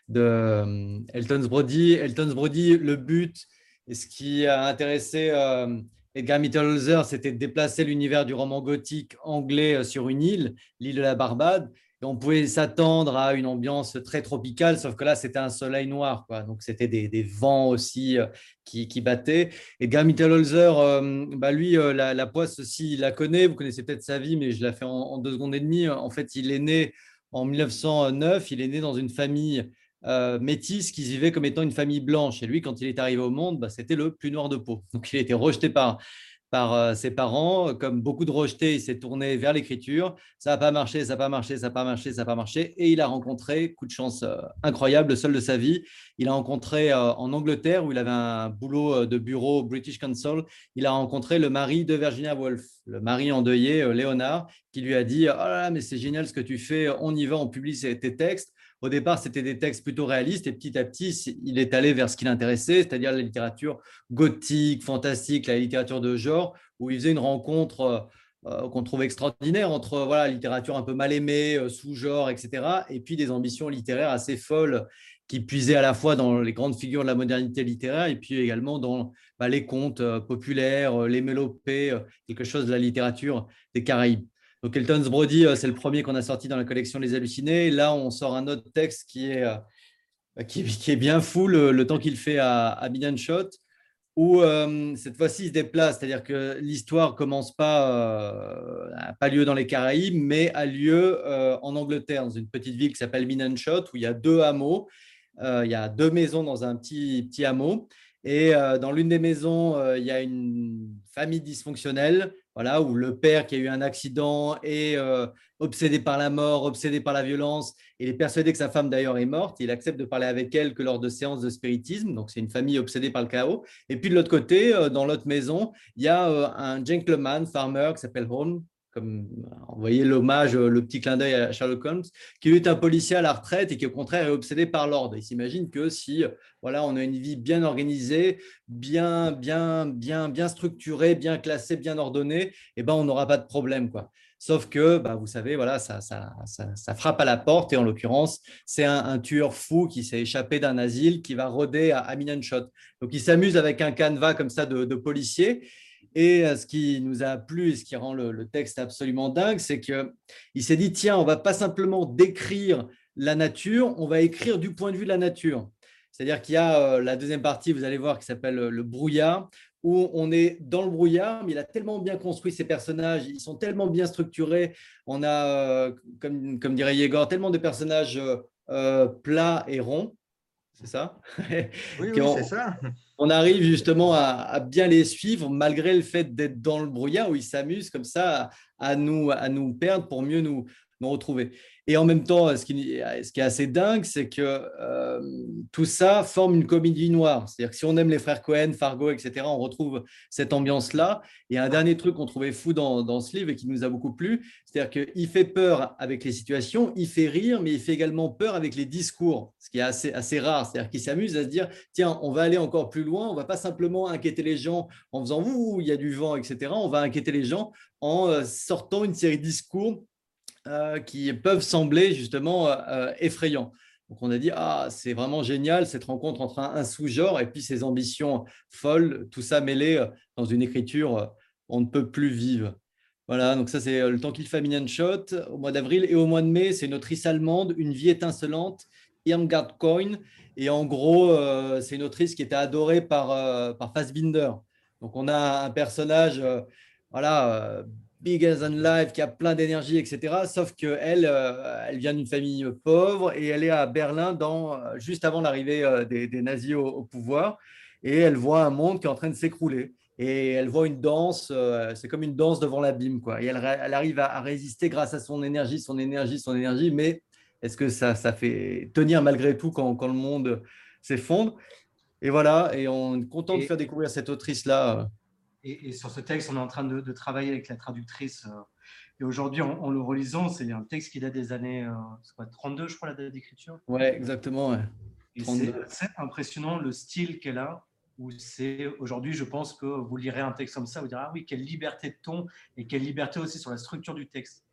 de euh, Elton's Brody. Elton's Brody, le but et ce qui a intéressé euh, Edgar Mittelholzer, c'était de déplacer l'univers du roman gothique anglais sur une île, l'île de la Barbade. On pouvait s'attendre à une ambiance très tropicale, sauf que là, c'était un soleil noir. Quoi. Donc, c'était des, vents aussi qui, qui, battaient. Edgar Mittelholzer, bah lui, la, la, poisse aussi, il la connaît. Vous connaissez peut-être sa vie, mais je la fais en, deux secondes et demie. En fait, il est né en 1909. Il est né dans une famille euh, métis qui vivait comme étant une famille blanche. Et lui, quand il est arrivé au monde, bah, c'était le plus noir de peau. Donc, il a été rejeté par, par euh, ses parents. Comme beaucoup de rejetés, il s'est tourné vers l'écriture. Ça n'a pas marché, ça n'a pas marché, ça n'a pas marché, ça n'a pas marché. Et il a rencontré, coup de chance euh, incroyable, le seul de sa vie, il a rencontré en Angleterre, où il avait un boulot de bureau British Council, il a rencontré le mari de Virginia Woolf, le mari endeuillé, Léonard, qui lui a dit « Oh là là, mais c'est génial ce que tu fais, on y va, on publie tes textes. » Au départ, c'était des textes plutôt réalistes et petit à petit, il est allé vers ce qui l'intéressait, c'est-à-dire la littérature gothique, fantastique, la littérature de genre, où il faisait une rencontre euh, euh, qu'on trouve extraordinaire entre voilà, littérature un peu mal aimée, euh, sous-genre, etc., et puis des ambitions littéraires assez folles qui puisaient à la fois dans les grandes figures de la modernité littéraire et puis également dans bah, les contes populaires, les mélopées, quelque chose de la littérature des Caraïbes. Donc Elton's Brody, euh, c'est le premier qu'on a sorti dans la collection Les Hallucinés. Là, on sort un autre texte qui est, euh, qui, est bien fou, le, temps qu'il fait à, à Shot, où euh, cette fois-ci il se déplace, c'est-à-dire que l'histoire commence pas, n'a pas lieu dans les Caraïbes, mais a lieu en Angleterre, dans une petite ville qui s'appelle Shot, où il y a deux hameaux, il y a deux maisons dans un petit, petit hameau. Et dans l'une des maisons, il y a une famille dysfonctionnelle voilà, où le père qui a eu un accident est euh, obsédé par la mort, obsédé par la violence, il est persuadé que sa femme d'ailleurs est morte, il accepte de parler avec elle que lors de séances de spiritisme, donc c'est une famille obsédée par le chaos. Et puis de l'autre côté, euh, dans l'autre maison, il y a euh, un gentleman, farmer, qui s'appelle Horn, comme vous voyez l'hommage, le petit clin d'œil à Sherlock Holmes, qui est un policier à la retraite et qui au contraire est obsédé par l'ordre. Il s'imagine que si voilà, on a une vie bien organisée, bien, bien, bien, bien structurée, bien classée, bien ordonnée, eh ben, on n'aura pas de problème. Quoi. Sauf que, bah, vous savez, voilà, ça, ça, ça, frappe à la porte et en l'occurrence, c'est un, tueur fou qui s'est échappé d'un asile qui va rôder à, à Shot. Donc, il s'amuse avec un canevas comme ça de, de policiers et euh, ce qui nous a plu et ce qui rend le, texte absolument dingue, c'est qu'il s'est dit, tiens, on va pas simplement décrire la nature, on va écrire du point de vue de la nature. C'est-à-dire qu'il y a euh, la deuxième partie, vous allez voir, qui s'appelle le brouillard, où on est dans le brouillard, mais il a tellement bien construit ses personnages, ils sont tellement bien structurés. On a, euh, comme, comme dirait Yegor, tellement de personnages plats et ronds c'est ça? Oui, c'est ça. On arrive justement à, bien les suivre malgré le fait d'être dans le brouillard où ils s'amusent comme ça à, nous, perdre pour mieux nous retrouver. Et en même temps, ce qui, est assez dingue, c'est que euh, tout ça forme une comédie noire. C'est-à-dire que si on aime les frères Cohen, Fargo, etc., on retrouve cette ambiance-là. Et un dernier truc qu'on trouvait fou dans, ce livre et qui nous a beaucoup plu, c'est-à-dire qu'il fait peur avec les situations, il fait rire, mais il fait également peur avec les discours, ce qui est assez, rare. C'est-à-dire qu'il s'amuse à se dire, tiens, on va aller encore plus loin, on va pas simplement inquiéter les gens en faisant, vous, il y a du vent, etc. On va inquiéter les gens en euh, sortant une série de discours euh, qui peuvent sembler justement euh, effrayants. Donc on a dit, ah, c'est vraiment génial cette rencontre entre un, sous-genre et puis ses ambitions folles, tout ça mêlé dans une écriture on ne peut plus vivre. Voilà, donc ça c'est le temps qu'il Shot au mois d'avril et au mois de mai, c'est une autrice allemande, Une vie étincelante, Irmgard Coin. Et en gros, c'est une autrice qui était adorée par, par Fassbinder. Donc on a un personnage, voilà, big as in life, qui a plein d'énergie, etc. Sauf qu'elle, euh, elle vient d'une famille pauvre et elle est à Berlin dans, euh, juste avant l'arrivée euh, des, nazis au, pouvoir. Et elle voit un monde qui est en train de s'écrouler. Et elle voit une danse, c'est comme une danse devant l'abîme. Quoi. Et elle, elle arrive à, résister grâce à son énergie, son énergie, son énergie. Mais est-ce que ça, ça fait tenir malgré tout quand, quand le monde s'effondre? Et voilà, et on est content de faire découvrir cette autrice-là et, sur ce texte, on est en train de, travailler avec la traductrice. Euh, et aujourd'hui, en, le relisant, c'est un texte qui date des années euh, 32, je crois, la date d'écriture. Oui, exactement. c'est impressionnant le style qu'elle a. Où c'est aujourd'hui, je pense que vous lirez un texte comme ça, vous direz ah oui, quelle liberté de ton et quelle liberté aussi sur la structure du texte.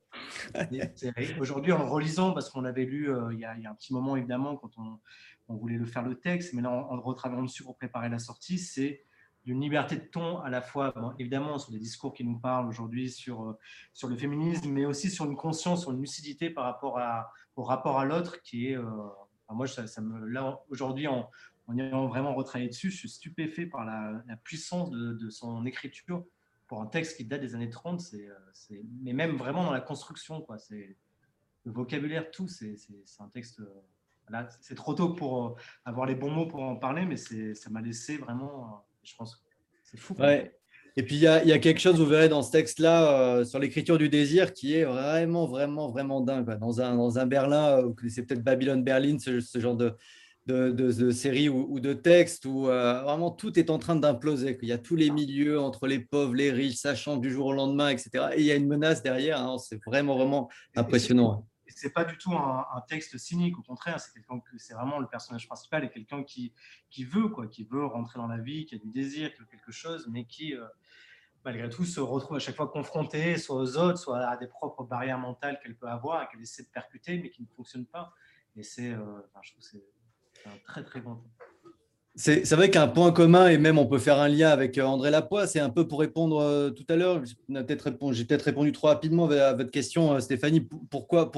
aujourd'hui, en le relisant, parce qu'on avait lu euh, il, y a, un petit moment évidemment quand on, on, voulait le faire le texte, mais là en, en retravaillant dessus pour préparer la sortie, c'est d'une liberté de ton à la fois, évidemment, sur les discours qui nous parlent aujourd'hui sur, euh, sur le féminisme, mais aussi sur une conscience, sur une lucidité par rapport au rapport à l'autre qui est. Euh, moi, ça, me, aujourd'hui, en, en ayant vraiment retravaillé dessus, je suis stupéfait par la, puissance de, son écriture pour un texte qui date des années 30, c'est, euh, mais même vraiment dans la construction, quoi. C'est, le vocabulaire, tout, c'est, un texte. Là, c'est trop tôt pour avoir les bons mots pour en parler, mais ça m'a laissé vraiment je pense c'est fou. Et puis, il y, a, quelque chose, vous verrez dans ce texte-là, euh, sur l'écriture du désir, qui est vraiment, vraiment, vraiment dingue. Dans, un, dans un Berlin, euh, vous connaissez peut-être Babylone Berlin, ce, genre de, de, série ou, de texte où euh, vraiment tout est en train d'imploser. Il y a tous les milieux entre les pauvres, les riches, ça change du jour au lendemain, etc. Et il y a une menace derrière. Hein. c'est vraiment, vraiment impressionnant c'est pas du tout un, texte cynique, au contraire, c'est que vraiment le personnage principal et quelqu'un qui, qui veut quoi, qui veut rentrer dans la vie, qui a du désir, qui veut quelque chose, mais qui euh, malgré tout se retrouve à chaque fois confronté soit aux autres, soit à des propres barrières mentales qu'elle peut avoir qu'elle essaie de percuter, mais qui ne fonctionnent pas. Et c'est, euh, je trouve c'est un très très bon c'est vrai qu'un point commun, et même on peut faire un lien avec euh, André Lapoix, c'est un peu pour répondre euh, tout à l'heure, j'ai peut-être répondu, trop rapidement à votre question, euh, Stéphanie, pourquoi,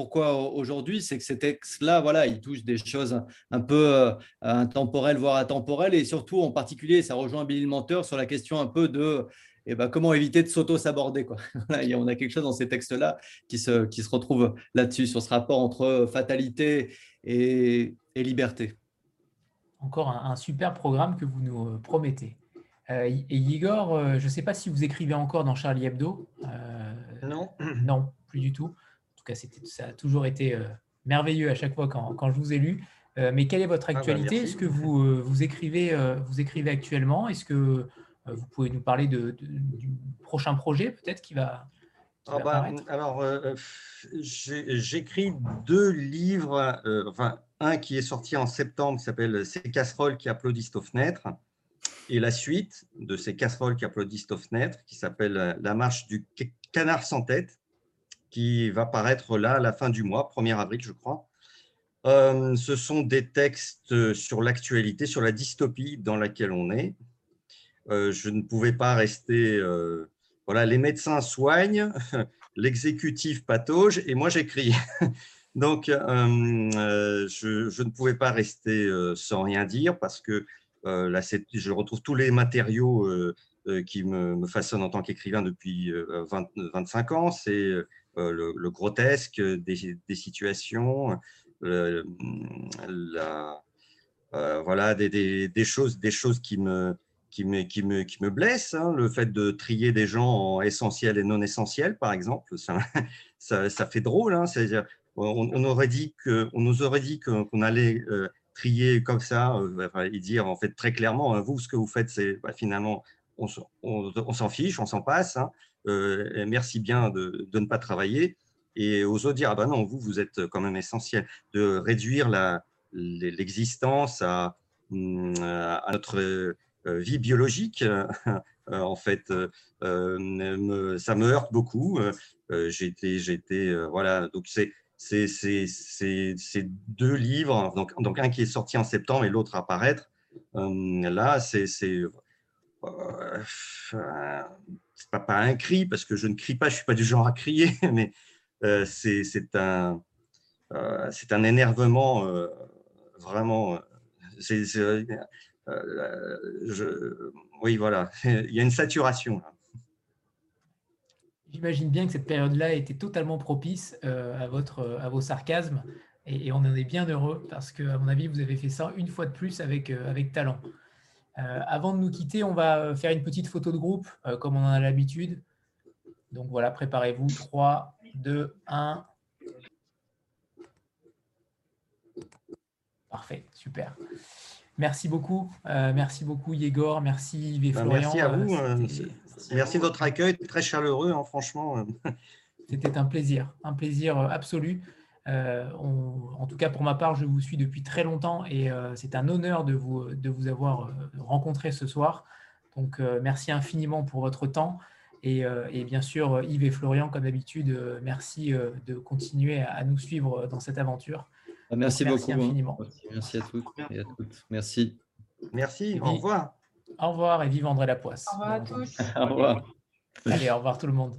aujourd'hui? C'est que ces textes-là, voilà, ils touchent des choses un peu intemporelles, voire intemporelles, et surtout en particulier, ça rejoint Billy Menteur sur la question un peu de eh ben, comment éviter de s'auto-saborder. on a quelque chose dans ces textes-là qui se retrouve là-dessus, sur ce rapport entre fatalité et liberté encore un, super programme que vous nous euh, promettez. Euh, et Igor, euh, je ne sais pas si vous écrivez encore dans Charlie Hebdo. non. Non, plus du tout. En tout cas, ça a toujours été merveilleux à chaque fois quand, quand, je vous ai lu. mais quelle est votre ah bah, actualité? Est-ce que vous, vous, écrivez, vous écrivez actuellement? Est-ce que vous pouvez nous parler de, du prochain projet peut-être qui va, ah bah, alors, j'écris deux livres, enfin, un qui est sorti en septembre qui s'appelle Ces casseroles qui applaudissent aux fenêtres, et la suite de ces casseroles qui applaudissent aux fenêtres qui s'appelle La marche du canard sans tête, qui va paraître là à la fin du mois, 1er avril, je crois. Euh, ce sont des textes sur l'actualité, sur la dystopie dans laquelle on est. Euh, je ne pouvais pas rester. Euh, voilà, les médecins soignent, l'exécutif patauge et moi j'écris. Donc, euh, euh, je, ne pouvais pas rester euh, sans rien dire parce que là, je retrouve tous les matériaux qui me, façonnent en tant qu'écrivain depuis 25 ans. C'est le, grotesque des, situations, voilà, des, choses, des choses qui me, qui me, qui me, qui me blesse, hein, le fait de trier des gens en essentiels et non essentiels, par exemple, ça, ça, ça fait drôle. Hein, on, aurait dit que, on nous aurait dit qu'on allait euh, trier comme ça euh, et dire en fait très clairement, hein, vous, ce que vous faites, c'est bah, finalement, on, on s'en fiche, on s'en passe. Euh, merci bien de, de, ne pas travailler. Et aux autres dire, ah ben non, vous, vous êtes quand même essentiel. De réduire l'existence à, à notre vie biologique, euh, en fait, euh, ça me heurte beaucoup. J'étais, j'étais, voilà, donc c'est c'est deux livres, donc, donc, un qui est sorti en septembre et l'autre à paraître. là, c'est c'est pas, pas un cri, parce que je ne crie pas, je ne suis pas du genre à crier, mais c'est un, c'est un énervement vraiment. Euh, je, oui, voilà, il y a une saturation. J'imagine bien que cette période-là était totalement propice euh, à, votre, à vos sarcasmes et, on en est bien heureux parce que, à mon avis, vous avez fait ça une fois de plus avec, euh, avec talent. avant de nous quitter, on va faire une petite photo de groupe comme on en a l'habitude. Donc voilà, préparez-vous. 3, 2, 1. Parfait, super. Merci beaucoup. Euh, merci beaucoup, Yegor. Merci, Yves et ben, Florian. Merci à vous. Euh, merci de votre accueil, très chaleureux, hein, franchement. C'était un plaisir, un plaisir absolu. Euh, en tout cas, pour ma part, je vous suis depuis très longtemps et c'est un honneur de vous, de vous avoir rencontré ce soir. Donc, merci infiniment pour votre temps. Et, et, bien sûr, Yves et Florian, comme d'habitude, merci de continuer à nous suivre dans cette aventure. Ah, merci, beaucoup. Hein. Infiniment. Merci à toutes et à toutes. Merci. Merci. Au revoir. Au revoir et vive André Lapoisse. Au revoir à tous. au revoir. Allez, au revoir tout le monde.